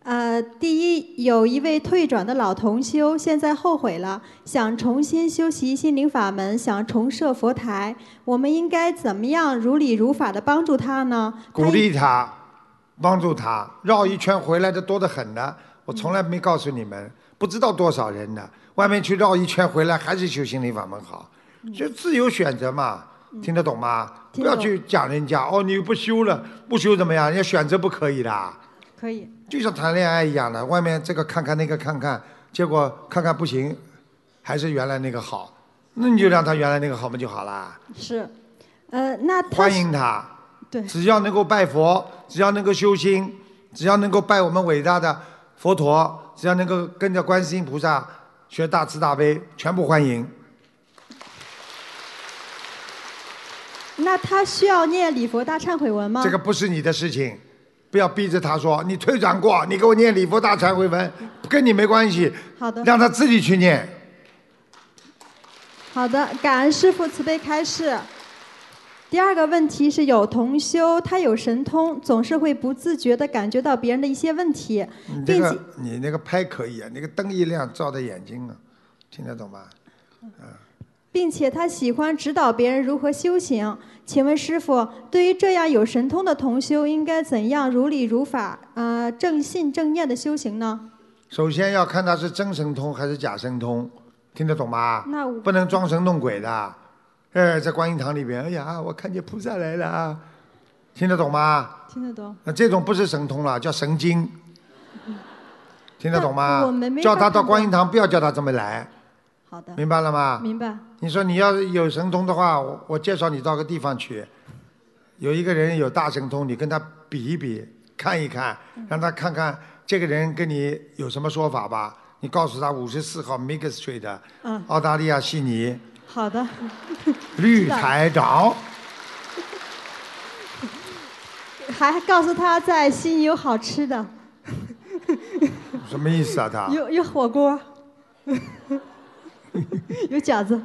Speaker 13: 呃，第一，有一位退转的老同修，现在后悔了，想重新修习心灵法门，想重设佛台，我们应该怎么样如理如法的帮助他呢？
Speaker 1: 鼓励他，帮助他，绕一圈回来的多得很呢。我从来没告诉你们，不知道多少人呢，外面去绕一圈回来还是修心灵法门好，就自由选择嘛，听得懂吗？不要去讲人家哦，你不修了，不修怎么样？人家选择不可以的。
Speaker 13: 可以。
Speaker 1: 就像谈恋爱一样的，外面这个看看那个看看，结果看看不行，还是原来那个好，那你就让他原来那个好不就好啦？
Speaker 13: 是，呃，那
Speaker 1: 欢迎他，
Speaker 13: 对，
Speaker 1: 只要能够拜佛，只要能够修心，只要能够拜我们伟大的佛陀，只要能够跟着观世音菩萨学大慈大悲，全部欢迎。
Speaker 13: 那他需要念礼佛大忏悔文吗？
Speaker 1: 这个不是你的事情，不要逼着他说你退转过，你给我念礼佛大忏悔文，跟你没关系，
Speaker 13: 好的，
Speaker 1: 让他自己去念。
Speaker 13: 好的，感恩师父慈悲开示。第二个问题是有同修，他有神通，总是会不自觉地感觉到别人的一些问题，
Speaker 1: 你这
Speaker 13: 并且
Speaker 1: 个你那个拍可以啊，那个灯一亮照在眼睛啊，听得懂吗？
Speaker 13: 并且他喜欢指导别人如何修行。请问师傅，对于这样有神通的同修，应该怎样如理如法，呃，正信正念的修行呢？
Speaker 1: 首先要看他是真神通还是假神通，听得懂吗？
Speaker 13: 那我
Speaker 1: 不能装神弄鬼的。哎，在观音堂里边，哎呀，我看见菩萨来了啊，听得懂吗？
Speaker 13: 听得懂。
Speaker 1: 那这种不是神通了，叫神经，听得懂吗
Speaker 13: 我们没？
Speaker 1: 叫他到观音堂，不要叫他这么来，
Speaker 13: 好的。
Speaker 1: 明白了吗？
Speaker 13: 明白。
Speaker 1: 你说你要是有神通的话，我我介绍你到个地方去，有一个人有大神通，你跟他比一比，看一看，让他看看这个人跟你有什么说法吧。你告诉他五十四号 Mega Street，
Speaker 13: 嗯，
Speaker 1: 澳大利亚悉尼
Speaker 13: 好的。
Speaker 1: 绿台长，
Speaker 13: 还告诉他在悉尼有好吃的，
Speaker 1: 什么意思啊他？
Speaker 13: 有有火锅，有饺子。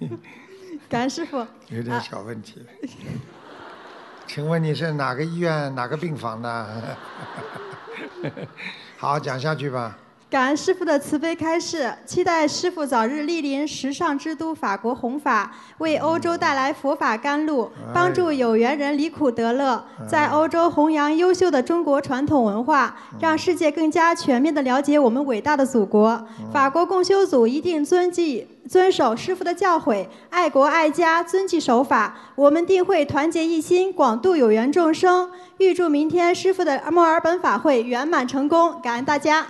Speaker 13: 感恩师傅。
Speaker 1: 有点小问题。请问你是哪个医院哪个病房的？好，讲下去吧。
Speaker 13: 感恩师傅的慈悲开示，期待师傅早日莅临时尚之都法国弘法，为欧洲带来佛法甘露，帮助有缘人离苦得乐，在欧洲弘扬优秀的中国传统文化，让世界更加全面地了解我们伟大的祖国。法国共修组一定遵纪遵守师傅的教诲，爱国爱家，遵纪守法。我们定会团结一心，广度有缘众生。预祝明天师傅的墨尔本法会圆满成功，感恩大家。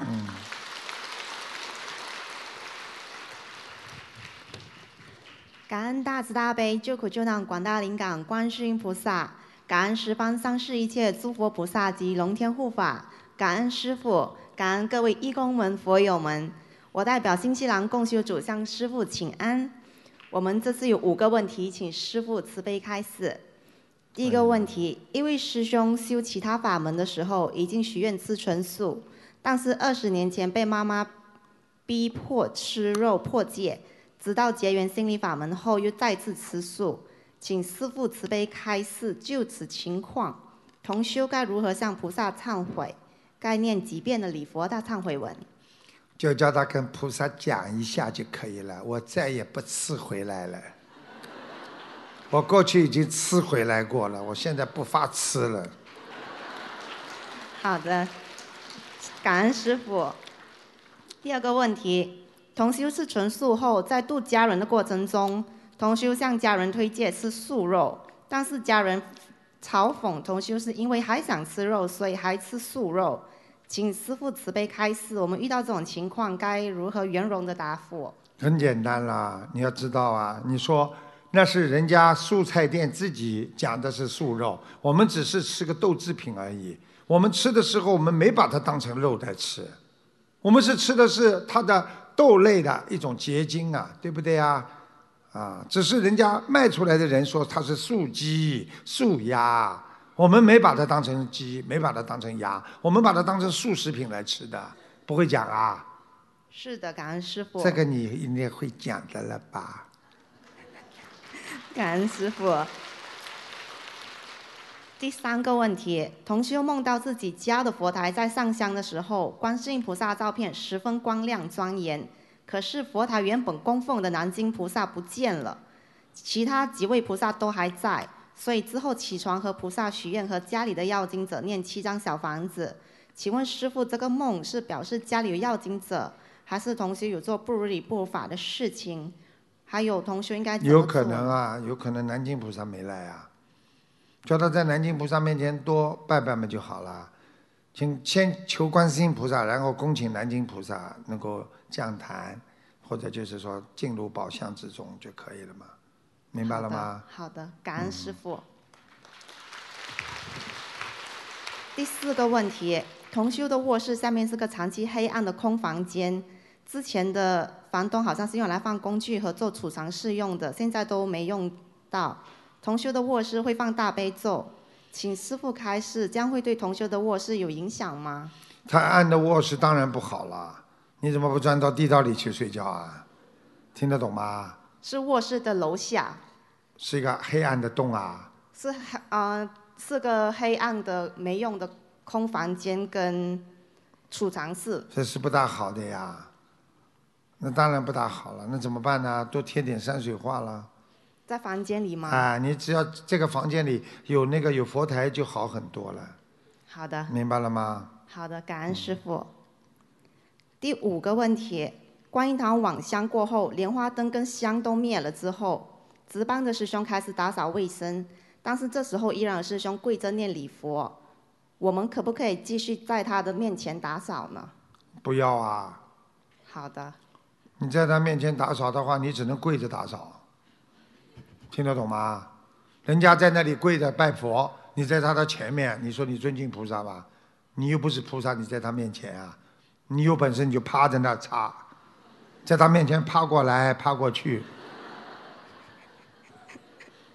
Speaker 14: 感恩大慈大悲救苦救难广大灵感观世音菩萨，感恩十方三世一切诸佛菩萨及龙天护法，感恩师父，感恩各位义工们、佛友们。我代表新西兰共修组向师父请安。我们这次有五个问题，请师父慈悲开示。第一个问题，一位师兄修其他法门的时候，已经许愿吃纯素，但是二十年前被妈妈逼迫吃肉破戒，直到结缘心理法门后又再次吃素，请师父慈悲开示。就此情况，同修该如何向菩萨忏悔？该念几遍的礼佛大忏悔文？
Speaker 1: 就叫他跟菩萨讲一下就可以了，我再也不吃回来了。我过去已经吃回来过了，我现在不发吃了。
Speaker 14: 好的，感恩师傅。第二个问题，同修吃纯素后，在度家人的过程中，同修向家人推荐吃素肉，但是家人嘲讽同修是因为还想吃肉，所以还吃素肉。请师傅慈悲开示，我们遇到这种情况该如何圆融的答复？
Speaker 1: 很简单啦，你要知道啊，你说那是人家素菜店自己讲的是素肉，我们只是吃个豆制品而已。我们吃的时候，我们没把它当成肉来吃，我们是吃的是它的豆类的一种结晶啊，对不对啊？啊，只是人家卖出来的人说它是素鸡、素鸭，我们没把它当成鸡，没把它当成鸭，我们把它当成素食品来吃的，不会讲啊？
Speaker 14: 是的，感恩师傅。
Speaker 1: 这个你应该会讲的了吧？
Speaker 14: 感恩师傅。第三个问题，同修梦到自己家的佛台在上香的时候，观世音菩萨照片十分光亮庄严，可是佛台原本供奉的南京菩萨不见了，其他几位菩萨都还在，所以之后起床和菩萨许愿，和家里的要经者念七张小房子。请问师傅，这个梦是表示家里有要经者，还是同学有做不如理不如法的事情？还有同学应该
Speaker 1: 有可能啊，有可能南京菩萨没来啊，叫他在南京菩萨面前多拜拜嘛就好了。请先求观世音菩萨，然后恭请南京菩萨能够降坛，或者就是说进入宝相之中就可以了嘛，明白了吗？
Speaker 14: 好的，感恩师傅。第四个问题，同修的卧室下面是个长期黑暗的空房间，之前的房东好像是用来放工具和做储藏室用的，现在都没用到。同修的卧室会放大悲咒，请师傅开示，这样会对同修的卧室有影响吗？
Speaker 1: 太暗的卧室当然不好了，你怎么不钻到地道里去睡觉啊？听得懂吗？
Speaker 14: 是卧室的楼下，
Speaker 1: 是一个黑暗的洞啊，
Speaker 14: 是黑呃是个黑暗的没用的空房间跟储藏室。
Speaker 1: 这是不大好的呀。那当然不大好了，那怎么办呢？多贴点山水画了。
Speaker 14: 在房间里吗？
Speaker 1: 啊，你只要这个房间里有那个有佛台就好很多了，
Speaker 14: 好的，
Speaker 1: 明白了吗？
Speaker 14: 好的，感恩师傅。第五个问题，观音堂晚香过后，莲花灯跟香都灭了之后，值班的师兄开始打扫卫生，但是这时候依然有师兄跪着念礼佛，我们可不可以继续在他的面前打扫呢？
Speaker 1: 不要啊！
Speaker 14: 好的，
Speaker 1: 你在他面前打扫的话，你只能跪着打扫，听得懂吗？人家在那里跪着拜佛，你在他的前面，你说你尊敬菩萨吧？你又不是菩萨，你在他面前啊？你有本事你就趴在那擦，在他面前趴过来趴过去。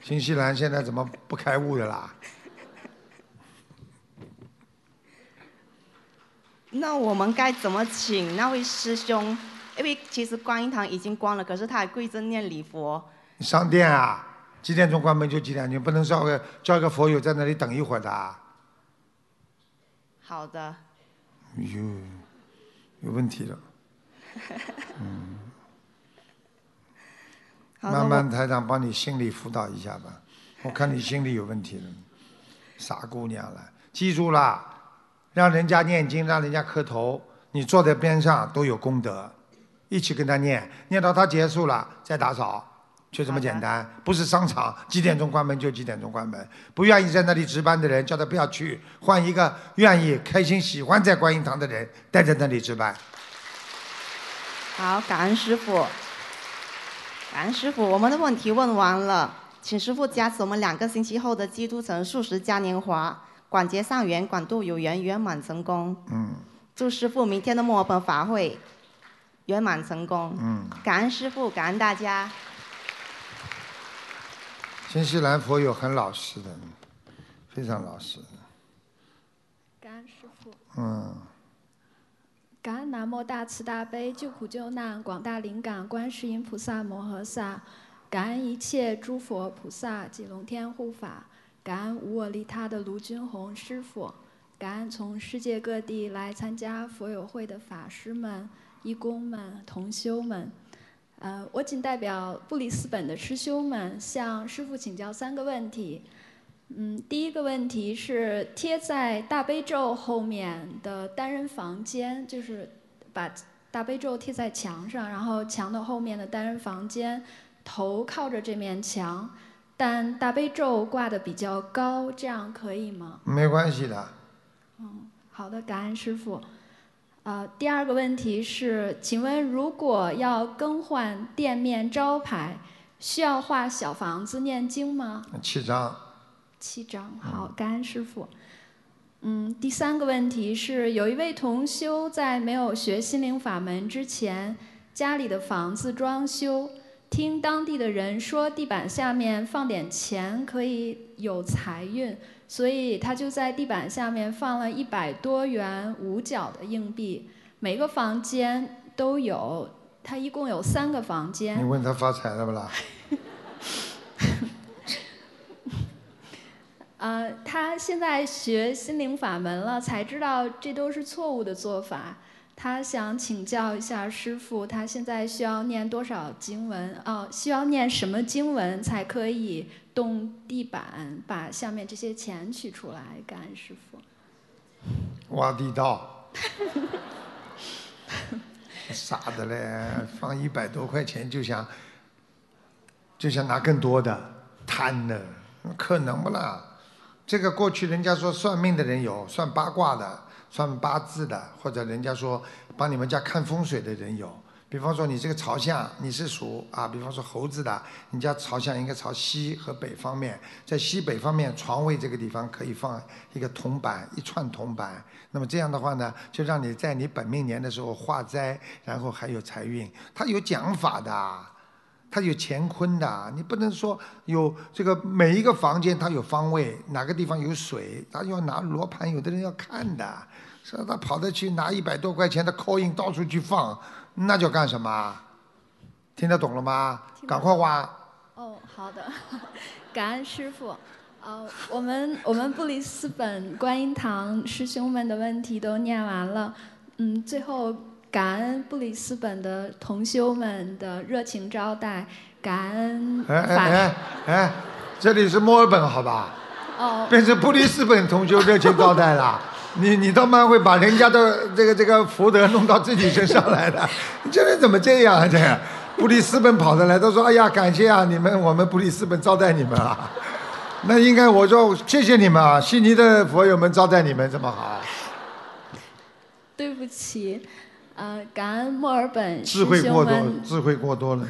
Speaker 1: 新西兰现在怎么不开悟的啦？
Speaker 14: 那我们该怎么请那位师兄？因为其实观音堂已经关了，可是他还跪着念礼佛。
Speaker 1: 你上殿啊？几点钟关门就几点你，不能叫个叫个佛友在那里等一会儿的啊。
Speaker 14: 好的，
Speaker 1: 有有问题了。嗯，慢慢
Speaker 14: 我
Speaker 1: 台长帮你心理辅导一下吧。我看你心里有问题了，傻姑娘了。记住了，让人家念经，让人家磕头，你坐在边上都有功德，一起跟他念，念到他结束了再打扫，就这么简单。不是商场几点钟关门就几点钟关门，不愿意在那里值班的人叫他不要去，换一个愿意、开心、喜欢在观音堂的人待在那里值班。
Speaker 14: 好，感恩师傅，感恩师傅，我们的问题问完了，请师傅加持我们两个星期后的基督城素食嘉年华，广结善缘，广度有缘，圆满成功。
Speaker 1: 嗯
Speaker 14: 祝师傅明天的墨尔本法会圆满成功。
Speaker 1: 嗯，
Speaker 14: 感恩师傅，感恩大家。
Speaker 1: 新西兰佛友很老实的，非常老实。
Speaker 15: 感恩师傅，
Speaker 1: 嗯，
Speaker 15: 感恩南无大慈大悲救苦救难广大灵感观世音菩萨摩诃萨，感恩一切诸佛菩萨及龙天护法，感恩无我利他的卢军红师傅，感恩从世界各地来参加佛友会的法师们、义工们、同修们。呃，我仅代表布里斯本的师兄们向师傅请教三个问题。嗯，第一个问题是贴在大悲咒后面的单人房间，就是把大悲咒贴在墙上，然后墙的后面的单人房间，头靠着这面墙，但大悲咒挂的比较高，这样可以吗？
Speaker 1: 没关系的。
Speaker 15: 嗯好的，感恩师傅。呃，第二个问题是，请问如果要更换店面招牌，需要画小房子念经吗？
Speaker 1: 七张。
Speaker 15: 七张，好，感恩师傅。嗯，第三个问题是，有一位同修在没有学心灵法门之前，家里的房子装修，听当地的人说地板下面放点钱可以有财运，所以他就在地板下面放了一百多元五角的硬币，每个房间都有，他一共有三个房间。
Speaker 1: 你问他发财了不啦？
Speaker 15: 呃，他现在学心灵法门了，才知道这都是错误的做法。他想请教一下师傅，他现在需要念多少经文？哦，需要念什么经文才可以动地板，把下面这些钱取出来？感恩师傅。
Speaker 1: 挖地道，傻的嘞，放一百多块钱就想就想拿更多的，贪的，可能不啦？这个过去人家说算命的人有，算八卦的，算八字的，或者人家说帮你们家看风水的人有。比方说你这个朝向你是属啊，比方说猴子的，你家朝向应该朝西和北方面，在西北方面床位这个地方可以放一个铜板，一串铜板。那么这样的话呢，就让你在你本命年的时候化灾，然后还有财运，它有讲法的。它有乾坤的，你不能说有这个每一个房间它有方位，哪个地方有水，他要拿罗盘，有的人要看的，是吧？他跑得去拿一百多块钱的 coin 到处去放，那叫干什么？听得懂了吗？赶快挖！
Speaker 15: 哦，好的，感恩师傅。呃，我们 我们布里斯本观音堂师兄们的问题都念完了，嗯，最后。感恩布里斯本的同修们的热情招待，感恩
Speaker 1: 哎哎哎哎，这里是墨尔本，好吧？
Speaker 15: 哦。
Speaker 1: 变成布里斯本同修热情招待了，你你倒蛮会把人家的这个这个福德弄到自己身上来的，你这人怎么这样啊？这样布里斯本跑的来，都说哎呀，感谢啊，你们我们布里斯本招待你们啊。那应该我说谢谢你们啊，悉尼的佛友们招待你们这么好。
Speaker 15: 对不起。呃，感恩墨尔本
Speaker 1: 智慧过多，智慧过多了。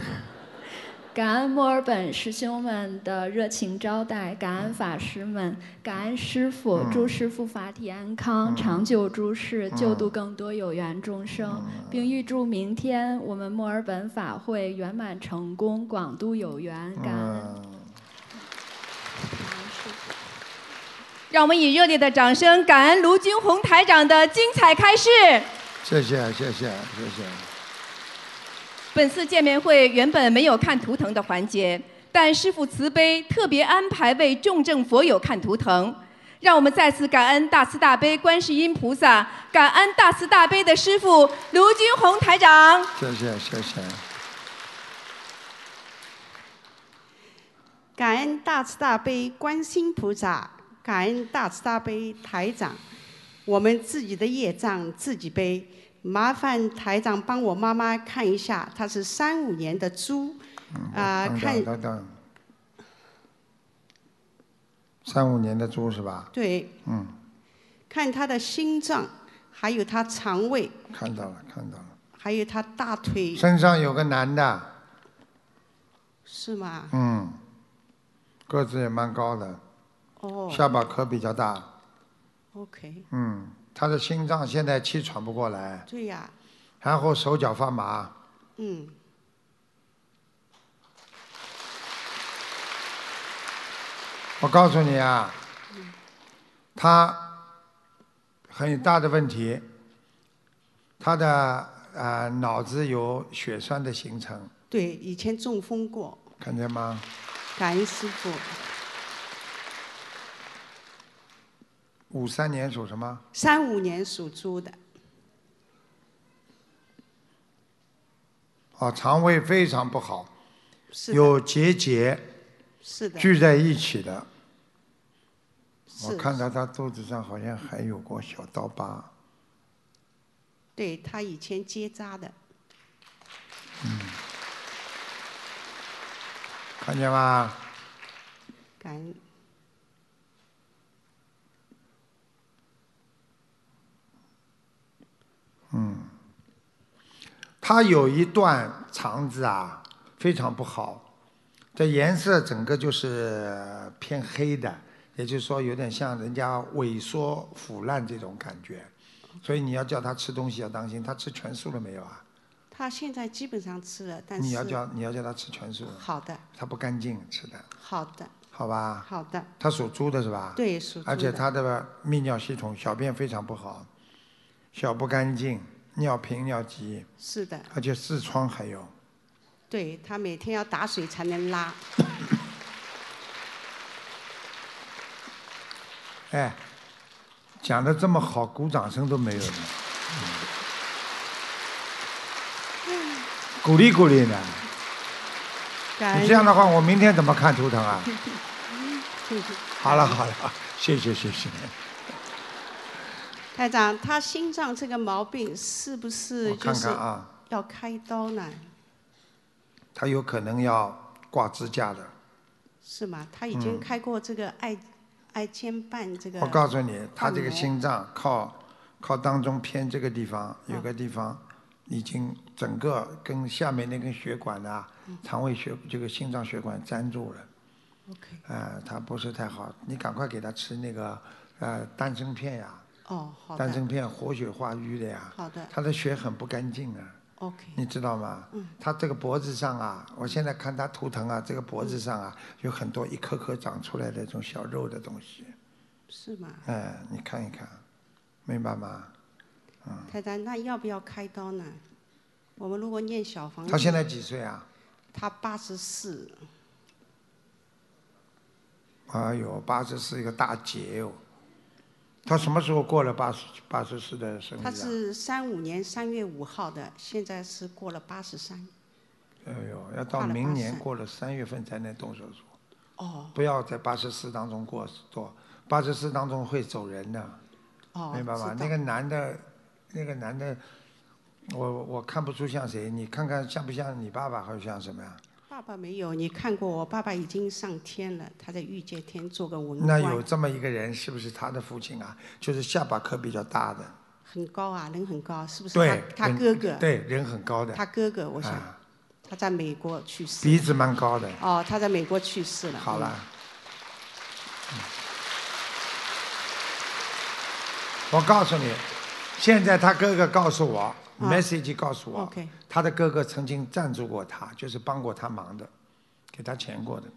Speaker 15: 感恩墨尔本师兄们的热情招待，感恩法师们，感恩师傅，祝师傅法体安康，长久住世，救度更多有缘众生，并预祝明天我们墨尔本法会圆满成功，广度有缘。感恩。
Speaker 16: 让我们以热烈的掌声，感恩卢军红台长的精彩开示。
Speaker 1: 谢谢谢谢谢谢。
Speaker 16: 本次见面会原本没有看图腾的环节，但师父慈悲，特别安排为重症佛友看图腾，让我们再次感恩大慈大悲观世音菩萨，感恩大慈大悲的师父卢军宏台长。
Speaker 1: 谢谢谢谢。
Speaker 17: 感恩大慈大悲观世音菩萨，感恩大慈大悲台长。我们自己的业障自己背，麻烦台长帮我妈妈看一下，她是三五年的猪，啊，看。
Speaker 1: 等等。三五年的猪是吧？
Speaker 17: 对。
Speaker 1: 嗯。
Speaker 17: 看她的心脏，还有她肠胃。
Speaker 1: 看到了，看到了。
Speaker 17: 还有她大腿。
Speaker 1: 身上有个男的。
Speaker 17: 是吗？
Speaker 1: 嗯。个子也蛮高的。
Speaker 17: 哦。
Speaker 1: 下巴壳比较大。
Speaker 17: OK。
Speaker 1: 嗯，他的心脏现在气喘不过来。
Speaker 17: 对呀。
Speaker 1: 然后手脚发麻。
Speaker 17: 嗯。
Speaker 1: 我告诉你啊，他很大的问题，他的呃脑子有血栓的形成。
Speaker 17: 对，以前中风过。
Speaker 1: 看见吗？
Speaker 17: 感恩师傅。
Speaker 1: 五三年属什么？
Speaker 17: 三五年属猪的。
Speaker 1: 哦，肠胃非常不好，有结节，
Speaker 17: 是的，
Speaker 1: 聚在一起的。我看到他肚子上好像还有个小刀疤。
Speaker 17: 对他以前结扎的。
Speaker 1: 嗯。看见吗？
Speaker 17: 感
Speaker 1: 嗯，他有一段肠子啊，非常不好，这颜色整个就是偏黑的，也就是说有点像人家萎缩腐烂这种感觉，所以你要叫他吃东西要当心，他吃全素了没有啊？
Speaker 17: 他现在基本上吃了，但是
Speaker 1: 你要叫你要叫他吃全素。
Speaker 17: 好的。
Speaker 1: 他不干净吃的。
Speaker 17: 好的。
Speaker 1: 好吧。
Speaker 17: 好的。
Speaker 1: 他属猪的是吧？
Speaker 17: 对，属猪。
Speaker 1: 而且他的泌尿系统小便非常不好。小不干净，尿频尿急。
Speaker 17: 是的。
Speaker 1: 而且痔疮还有。
Speaker 17: 对他每天要打水才能拉。
Speaker 1: 哎，讲的这么好，鼓掌声都没有呢。嗯鼓励鼓励呢。你这样的话，我明天怎么看图腾啊？好了好了，谢谢谢谢。
Speaker 17: 台长，他心脏这个毛病是不是
Speaker 1: 看
Speaker 17: 就是要开刀呢？
Speaker 1: 他有可能要挂支架的。
Speaker 17: 是吗？他已经
Speaker 1: 嗯
Speaker 17: 开过这个爱爱肩瓣这个。
Speaker 1: 我告诉你，他这个心脏靠靠当中偏这个地方有个地方，已经整个跟下面那根血管啊，肠胃血这个心脏血管粘住了。
Speaker 17: OK。
Speaker 1: 呃，他不是太好，你赶快给他吃那个呃丹参片呀。
Speaker 17: 哦，好的。
Speaker 1: 丹参片活血化瘀的呀。
Speaker 17: 好的
Speaker 1: 他的血很不干净啊。
Speaker 17: OK。
Speaker 1: 你知道吗？
Speaker 17: 嗯
Speaker 1: 他这个脖子上啊，我现在看他图腾啊，这个脖子上啊有很多一颗颗长出来的这种小肉的东西。
Speaker 17: 是吗？
Speaker 1: 哎，你看一看，明白吗？嗯，
Speaker 17: 太太，那要不要开刀呢？我们如果念小房子，
Speaker 1: 他现在几岁啊？
Speaker 17: 他八十四，
Speaker 1: 哎呦，八十四一个大劫哦。他什么时候过了八十八十四的生日
Speaker 17: 他
Speaker 1: 啊？
Speaker 17: 是三五年三月五号的，现在是过了八十三。
Speaker 1: 哎呦，要到明年过了三月份才能动手术。
Speaker 17: 哦
Speaker 1: 不要在八十四当中过做，八十四当中会走人的，
Speaker 17: 哦，
Speaker 1: 明白吗？那个男的，那个男的，我我看不出像谁，你看看像不像你爸爸，还是像什么呀？
Speaker 17: 爸爸没有，你看过我爸爸已经上天了，他在御界天做个文
Speaker 1: 那，有这么一个人，是不是他的父亲啊？就是下巴颏比较大的，
Speaker 17: 很高啊，人很高，是不是
Speaker 1: 对，
Speaker 17: 他？他哥哥，
Speaker 1: 对，人很高的，
Speaker 17: 他哥哥，我想
Speaker 1: 啊
Speaker 17: 他在美国去世。
Speaker 1: 鼻子蛮高的。
Speaker 17: 哦，他在美国去世了。
Speaker 1: 好了，嗯我告诉你，现在他哥哥告诉我、m e s s a g e 告诉我他的哥哥曾经赞助过他，就是帮过他忙的，给他钱过的。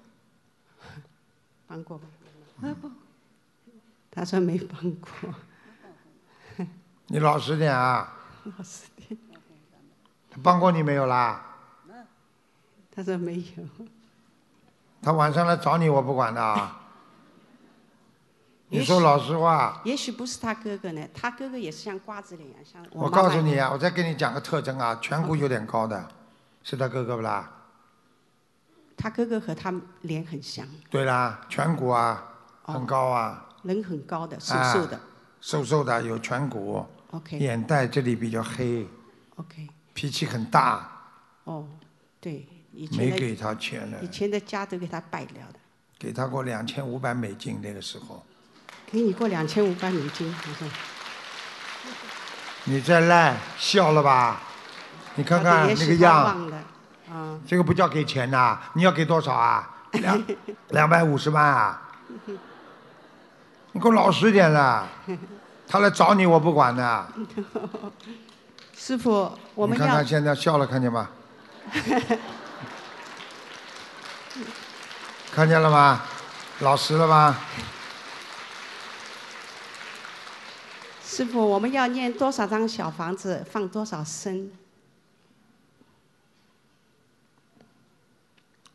Speaker 17: 帮过吗？他说没帮过。
Speaker 1: 你老实点啊！
Speaker 17: 老实点。
Speaker 1: 他帮过你没有啦？
Speaker 17: 他说没有。
Speaker 1: 他晚上来找你，我不管的啊。你说老实话，
Speaker 17: 也许不是他哥哥呢，他哥哥也是像瓜子脸一样，像
Speaker 1: 我
Speaker 17: 妈妈
Speaker 1: 告诉你啊，我再给你讲个特征啊，颧骨有点高的，是他哥哥不啦？
Speaker 17: 他哥哥和他脸很像，
Speaker 1: 对啦，颧骨啊，很高啊，
Speaker 17: 人很高的，瘦
Speaker 1: 啊
Speaker 17: 瘦的。
Speaker 1: 瘦瘦的，有颧骨。
Speaker 17: OK
Speaker 1: 眼袋这里比较黑
Speaker 17: ，OK，
Speaker 1: 脾气很大，
Speaker 17: 哦，对，以前
Speaker 1: 没给他钱了。
Speaker 17: 以，前的家都给他败了的，
Speaker 1: 给他过两千五百美金那个时候，
Speaker 17: 给你过两千五百美金，我说。
Speaker 1: 你再赖笑了吧？你看
Speaker 17: 他
Speaker 1: 看那个样，这个不叫给钱呐、你要给多少啊？两 两百五十万啊？你给我老实点了，他来找你我不管的。
Speaker 17: 师傅，我们
Speaker 1: 看看现在笑了，看见吗？看见了吗？老实了吧？
Speaker 17: 师傅，我们要念多少张小房子，放多少生？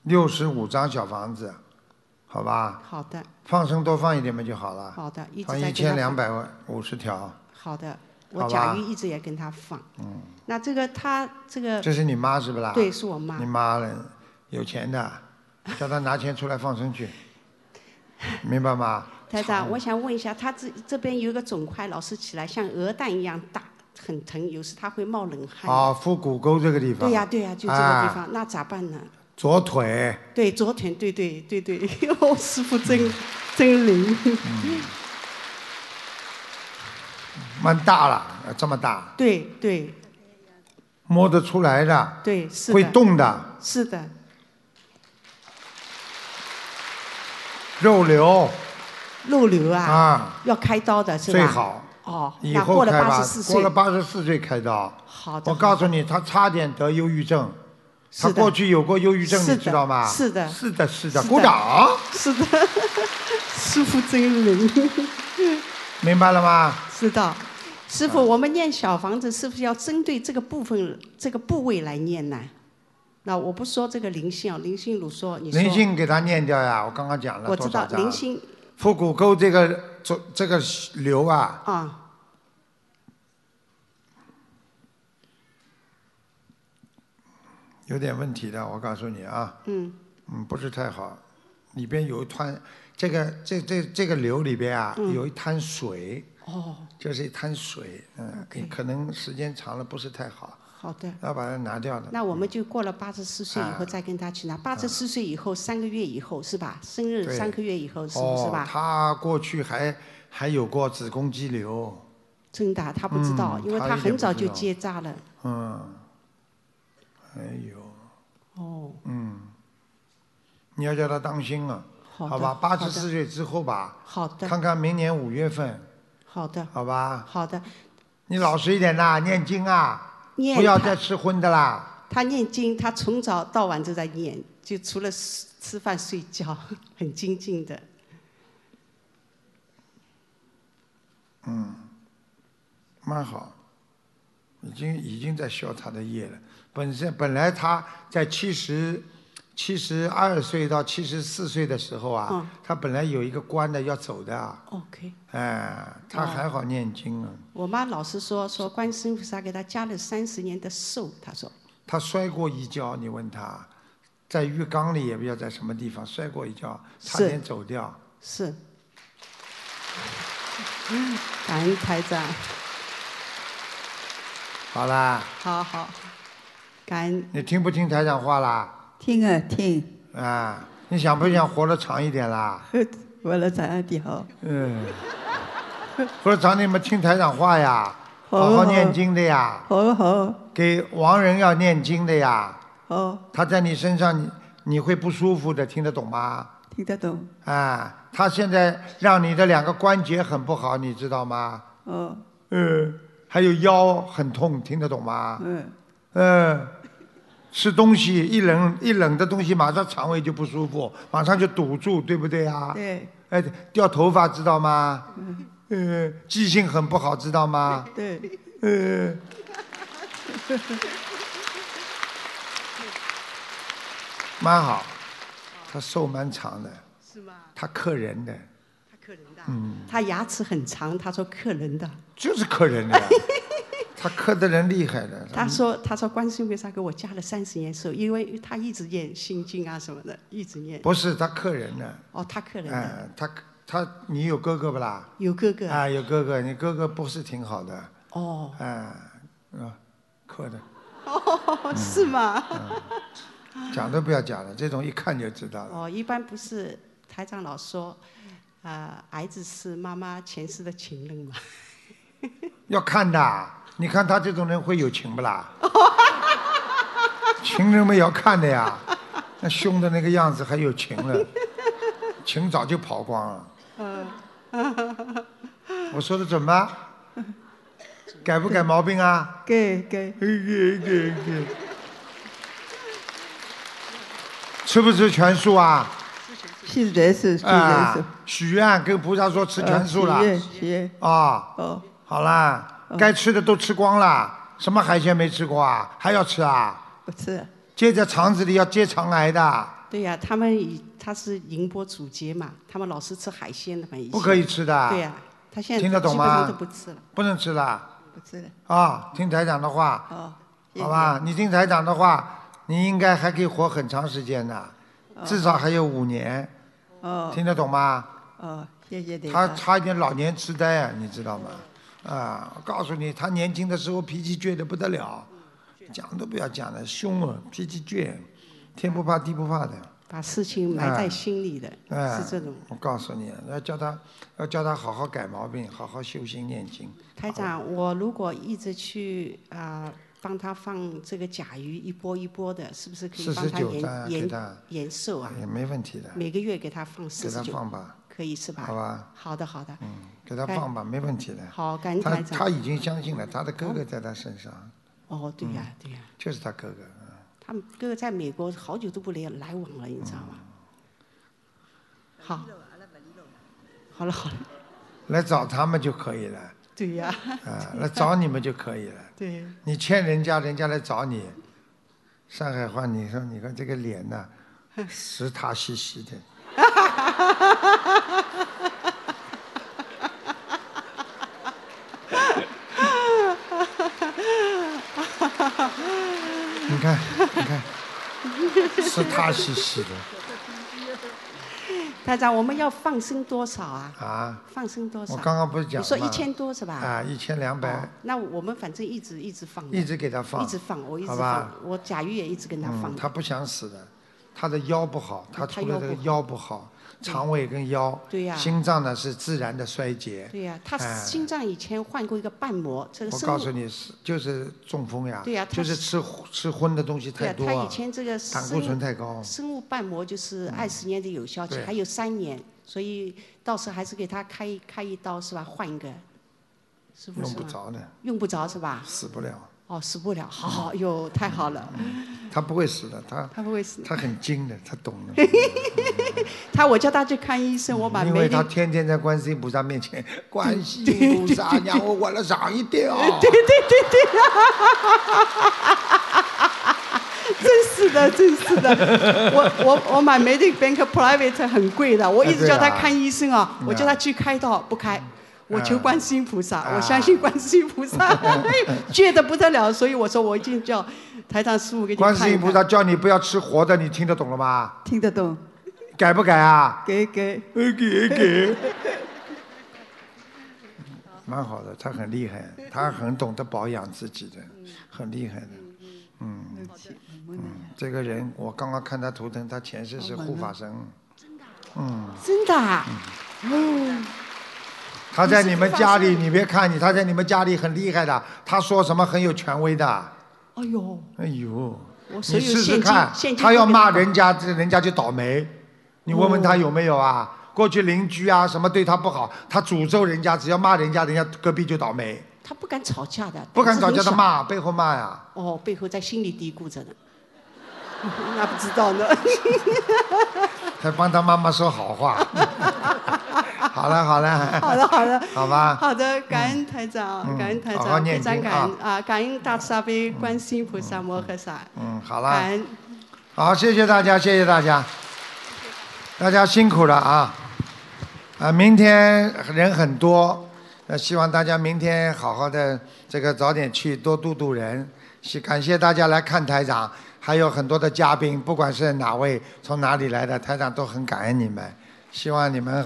Speaker 1: 六十五张小房子，好吧？
Speaker 17: 好的，
Speaker 1: 放生多放一点嘛就好了。
Speaker 17: 好的，一直
Speaker 1: 放一。千两百五十条。
Speaker 17: 好的，我甲鱼一直也跟他放。
Speaker 1: 嗯，
Speaker 17: 那这个他这个
Speaker 1: 这是你妈是不啦？
Speaker 17: 对，是我妈
Speaker 1: 你。妈了，有钱的，叫他拿钱出来放生去，明白吗？
Speaker 17: 台长，我想问一下，他这这边有一个肿块，老是起来像鹅蛋一样大，很疼，有时他会冒冷汗。
Speaker 1: 啊，腹股沟这个地方。
Speaker 17: 对呀、对呀、就这个地
Speaker 1: 啊
Speaker 17: 方，那咋办呢？
Speaker 1: 左腿。
Speaker 17: 对，左腿，对对对对，哦，师傅真真灵。
Speaker 1: 嗯蛮大了，这么大，
Speaker 17: 对对
Speaker 1: 摸得出来的，
Speaker 17: 对，是的。
Speaker 1: 会动的，
Speaker 17: 是的，
Speaker 1: 肉瘤
Speaker 17: 肉瘤啊，
Speaker 1: 啊，
Speaker 17: 要开刀的是吧？
Speaker 1: 最好。
Speaker 17: 哦，
Speaker 1: 以
Speaker 17: 那过了
Speaker 1: 后开吧
Speaker 17: 八十四，岁
Speaker 1: 过了，八十四岁开刀。
Speaker 17: 好的。
Speaker 1: 我告诉你，他差点得忧郁症，
Speaker 17: 是的
Speaker 1: 他过去有过忧郁症，
Speaker 17: 是的
Speaker 1: 你知道吗？
Speaker 17: 是的
Speaker 1: 是的，是的，
Speaker 17: 是的
Speaker 1: 鼓掌，
Speaker 17: 是的，师傅真灵。
Speaker 1: 明白了吗？
Speaker 17: 知道。师
Speaker 1: 啊
Speaker 17: 傅，我们念小房子是不是要针对这个部分、这个部位来念呢？那我不说这个灵性啊，灵性如说，你说
Speaker 1: 灵性给他念掉呀，我刚刚讲了
Speaker 17: 我知道
Speaker 1: 少张？
Speaker 17: 灵性
Speaker 1: 腹股沟这个这这个瘤啊，
Speaker 17: 啊，
Speaker 1: 有点问题的，我告诉你啊，
Speaker 17: 嗯，
Speaker 1: 嗯，不是太好，里边有一滩，这个这这这个瘤里边啊，
Speaker 17: 嗯。
Speaker 1: 有一滩水，
Speaker 17: 哦，
Speaker 1: 就是一滩水，嗯，你可能时间长了不是太好，
Speaker 17: 好的。
Speaker 1: 要把它拿掉的。
Speaker 17: 那我们就过了八十四岁以后
Speaker 1: 啊
Speaker 17: 再跟他去拿，八十四岁以后三个月以后是吧？生日三个月以后是不是
Speaker 1: 哦
Speaker 17: 吧？
Speaker 1: 他过去还还有过子宫肌瘤，
Speaker 17: 真的，他不知道，因为他很早就结扎了。
Speaker 1: 嗯，哎呦，
Speaker 17: 哦，
Speaker 1: 嗯，你要叫他当心啊，
Speaker 17: 好的
Speaker 1: 吧？八十四岁之后吧，
Speaker 17: 好的，
Speaker 1: 看看明年五月份，
Speaker 17: 好的，
Speaker 1: 好吧？
Speaker 17: 好的。
Speaker 1: 你老实一点呐，念经啊，
Speaker 17: 念
Speaker 1: 不要再吃荤的啦。
Speaker 17: 他念经，他从早到晚都在念，就除了吃吃饭睡觉，很精进的。
Speaker 1: 嗯，蛮好，已经已经在消他的业了。本身本来他在七十七十二岁到七十四岁的时候啊，
Speaker 17: 嗯。
Speaker 1: 他本来有一个关的要走的啊
Speaker 17: ，OK，
Speaker 1: 哎，他还好念经啊。
Speaker 17: 我妈老是说说观世音菩萨给他加了三十年的寿，她说。
Speaker 1: 他摔过一跤，你问他，在浴缸里也不知道在什么地方摔过一跤，差点走掉。
Speaker 17: 是。感恩台长，
Speaker 1: 好啦，
Speaker 17: 好好，感恩。
Speaker 1: 你听不听台长话啦？
Speaker 18: 听啊听，
Speaker 1: 啊，你想不想活得长一点啦？
Speaker 18: 活得长一点好。
Speaker 1: 嗯，活得长点嘛，听台长话呀，
Speaker 18: 好
Speaker 1: 好念经的呀。
Speaker 18: 好好
Speaker 1: 给亡人要念经的呀。
Speaker 18: 好，
Speaker 1: 他在你身上，你你会不舒服的，听得懂吗？
Speaker 18: 听得懂。
Speaker 1: 啊，他现在让你的两个关节很不好，你知道吗？
Speaker 18: 哦，
Speaker 1: 嗯，还有腰很痛，听得懂吗？
Speaker 18: 嗯，
Speaker 1: 嗯，吃东西一冷一冷的东西，马上肠胃就不舒服，马上就堵住，对不对啊？
Speaker 18: 对。
Speaker 1: 哎，掉头发知道吗？
Speaker 18: 嗯，
Speaker 1: 呃，记性很不好，知道吗？
Speaker 18: 对。
Speaker 1: 嗯。蛮好，他寿蛮长的。
Speaker 17: 是吗？
Speaker 1: 他克人的。
Speaker 17: 他克人的。
Speaker 1: 嗯，
Speaker 17: 他牙齿很长，他说克人的。
Speaker 1: 就是克人的呀。他克的人厉害的。
Speaker 17: 他说：“他说观世音菩萨给我加了三十年寿，因为他一直念心经啊什么的，一直念。”
Speaker 1: 不是他克人呢。
Speaker 17: 哦，他克人的。
Speaker 1: 哎，他他你有哥哥不啦？
Speaker 17: 有哥哥。
Speaker 1: 啊，有哥哥，你哥哥不是挺好的。
Speaker 17: 哦。
Speaker 1: 哎，啊，克的。
Speaker 17: 哦，是吗？
Speaker 1: 讲都不要讲了，这种一看就知道了。
Speaker 17: 哦，一般不是台长老说，啊，儿子是妈妈前世的情人嘛。
Speaker 1: 要看的，你看他这种人会有情不啦？情人们要看的呀，那凶的那个样子还有情了，情早就跑光了。
Speaker 17: 嗯。
Speaker 1: 我说的准吗？改不改毛病啊？
Speaker 18: 改改。
Speaker 1: 改改改。吃不吃全素啊？
Speaker 18: 现在是现在
Speaker 1: 啊
Speaker 18: 是。，
Speaker 1: 许愿跟菩萨说吃全素了
Speaker 18: 啊。许愿许愿。
Speaker 1: 啊。
Speaker 18: 哦。
Speaker 1: 好啦，该吃的都吃光了，什么海鲜没吃过啊？还要吃啊？
Speaker 17: 不吃。
Speaker 1: 接在肠子里要接肠癌的，
Speaker 17: 对呀、他们以他是宁波主节嘛，他们老是吃海鲜的嘛，以前
Speaker 1: 不可以吃的
Speaker 17: 对呀、他现在
Speaker 1: 听得懂吗
Speaker 17: 不吃了，
Speaker 1: 不能吃了
Speaker 17: 不吃了。
Speaker 1: 啊！听台长的话，
Speaker 17: 哦，
Speaker 1: 好吧？你听台长的话，你应该还可以活很长时间的，
Speaker 17: 哦
Speaker 1: 至少还有五年，
Speaker 18: 哦。
Speaker 1: 听得懂吗？
Speaker 18: 哦，谢谢台
Speaker 1: 他
Speaker 18: 长。
Speaker 1: 差一点老年痴呆啊，你知道吗？啊，我告诉你，他年轻的时候脾气倔得不得了，讲都不要讲了，凶啊，脾气倔，天不怕地不怕的。
Speaker 17: 把事情埋在心里的，
Speaker 1: 哎，
Speaker 17: 是这种。
Speaker 1: 我告诉你，要叫他，要叫他好好改毛病，好好修心念经。
Speaker 17: 台长，我如果一直去啊、帮他放这个甲鱼一波一波的，是不是可以帮他延延延寿啊？
Speaker 1: 也没问题的，
Speaker 17: 每个月给他放四
Speaker 1: 给他
Speaker 17: 十九，
Speaker 1: 放吧，
Speaker 17: 可以是吧？
Speaker 1: 好吧。
Speaker 17: 好的，好的。
Speaker 1: 嗯，给他放吧，没问题的。
Speaker 17: 好感恩
Speaker 1: 他
Speaker 17: 台长
Speaker 1: 他已经相信了，他的哥哥在他身上。
Speaker 17: 哦，对呀、
Speaker 1: 嗯
Speaker 17: 对呀、
Speaker 1: 就是他哥哥。
Speaker 17: 他们哥哥在美国好久都不来来往了，你知道吗？好，好了好了，
Speaker 1: 来找他们就可以了。
Speaker 17: 对呀、
Speaker 1: 啊，来找你们就可以了。
Speaker 17: 对，
Speaker 1: 你欠人家，人家来找你。上海话，你说你看这个脸呐、实塌兮兮的。你看，你看，是他兮兮的
Speaker 17: 台长，我们要放生多少啊？
Speaker 1: 啊！
Speaker 17: 放生多少？
Speaker 1: 我刚刚不是讲吗
Speaker 17: 你说一千多是吧？
Speaker 1: 啊，一千两百
Speaker 17: 哦，那我们反正一直一直放，
Speaker 1: 一直给他放
Speaker 17: 一直放，我一直放，我甲鱼也一直跟他放
Speaker 1: 嗯，。他不想死的，他的腰不好，他
Speaker 17: 他
Speaker 1: 除了这个腰不好，肠胃跟腰，
Speaker 17: 对呀
Speaker 1: 心脏呢是自然的衰竭。
Speaker 17: 对呀、他
Speaker 1: 哎
Speaker 17: 心脏以前换过一个瓣膜，这个
Speaker 1: 我告诉你，是就是中风呀，
Speaker 17: 对呀他
Speaker 1: 就是吃吃荤的东西、太多啊
Speaker 17: 他以，前这个
Speaker 1: 胆固醇太高。
Speaker 17: 生物瓣膜就是二十年的有效期，
Speaker 1: 对
Speaker 17: 还有三年，所以到时候还是给他开开一刀是吧？换一个，是不
Speaker 1: 用
Speaker 17: 是用？
Speaker 1: 不着呢，
Speaker 17: 用不着是吧？
Speaker 1: 死不了。
Speaker 17: 哦，死不了，好好哟，太好了，
Speaker 1: 他不会死的，他
Speaker 17: 他不会死，
Speaker 1: 他很精的，他懂的。
Speaker 17: 他我叫他去看医生，我把
Speaker 1: 因为他，天天在观世音菩萨面前，观世音菩萨让我往了上一点哦。
Speaker 17: 对对对对，真是的，真是的，我我我买 Medic Bank Private 很贵的，我一直叫他看医生啊，
Speaker 1: 嗯
Speaker 17: 我叫他去开刀不开。我求
Speaker 1: 啊
Speaker 17: 观世音菩萨，
Speaker 1: 啊
Speaker 17: 我相信观世音菩萨，倔得不得了，所以我说我一定叫台长师傅给你看一看。
Speaker 1: 观世音菩萨叫你不要吃活的，你听得懂了吗？
Speaker 17: 听得懂。
Speaker 1: 改不改啊？
Speaker 17: 给给
Speaker 1: 给给。蛮好的，他很厉害，他很懂得保养自己的，很厉害的。嗯，嗯，这个人我刚刚看他图腾，他前世是护法神。真的嗯，
Speaker 17: 真的啊？哦，
Speaker 1: 他在你们家里，你别看你，他在你们家里很厉害的，他说什么很有权威的。
Speaker 17: 哎呦，
Speaker 1: 哎呦，你试试看他要骂人家，这人家就倒霉。你问问他有没有啊？过去邻居啊什么对他不好，他诅咒人家，只要骂人家，人家隔壁就倒霉。
Speaker 17: 他不敢吵架的，
Speaker 1: 不敢吵架的骂，背后骂呀。
Speaker 17: 哦，背后在心里嘀咕着呢。那不知道呢。
Speaker 1: 还帮他妈妈说好话。好了好了。
Speaker 17: 好的好的，
Speaker 1: 好吧。
Speaker 17: 好的，感恩台长，
Speaker 1: 嗯
Speaker 17: 感恩台长，非常感恩啊，感恩大慈大悲观世音菩萨摩诃萨，
Speaker 1: 嗯，好
Speaker 17: 感
Speaker 1: 了。
Speaker 17: 恩
Speaker 1: 好，谢谢大家，谢谢大家，大家辛苦了啊！啊，明天人很多，呃，希望大家明天好好的这个早点去，多度度人。是感谢大家来看台长，还有很多的嘉宾，不管是哪位从哪里来的，台长都很感恩你们。希望你们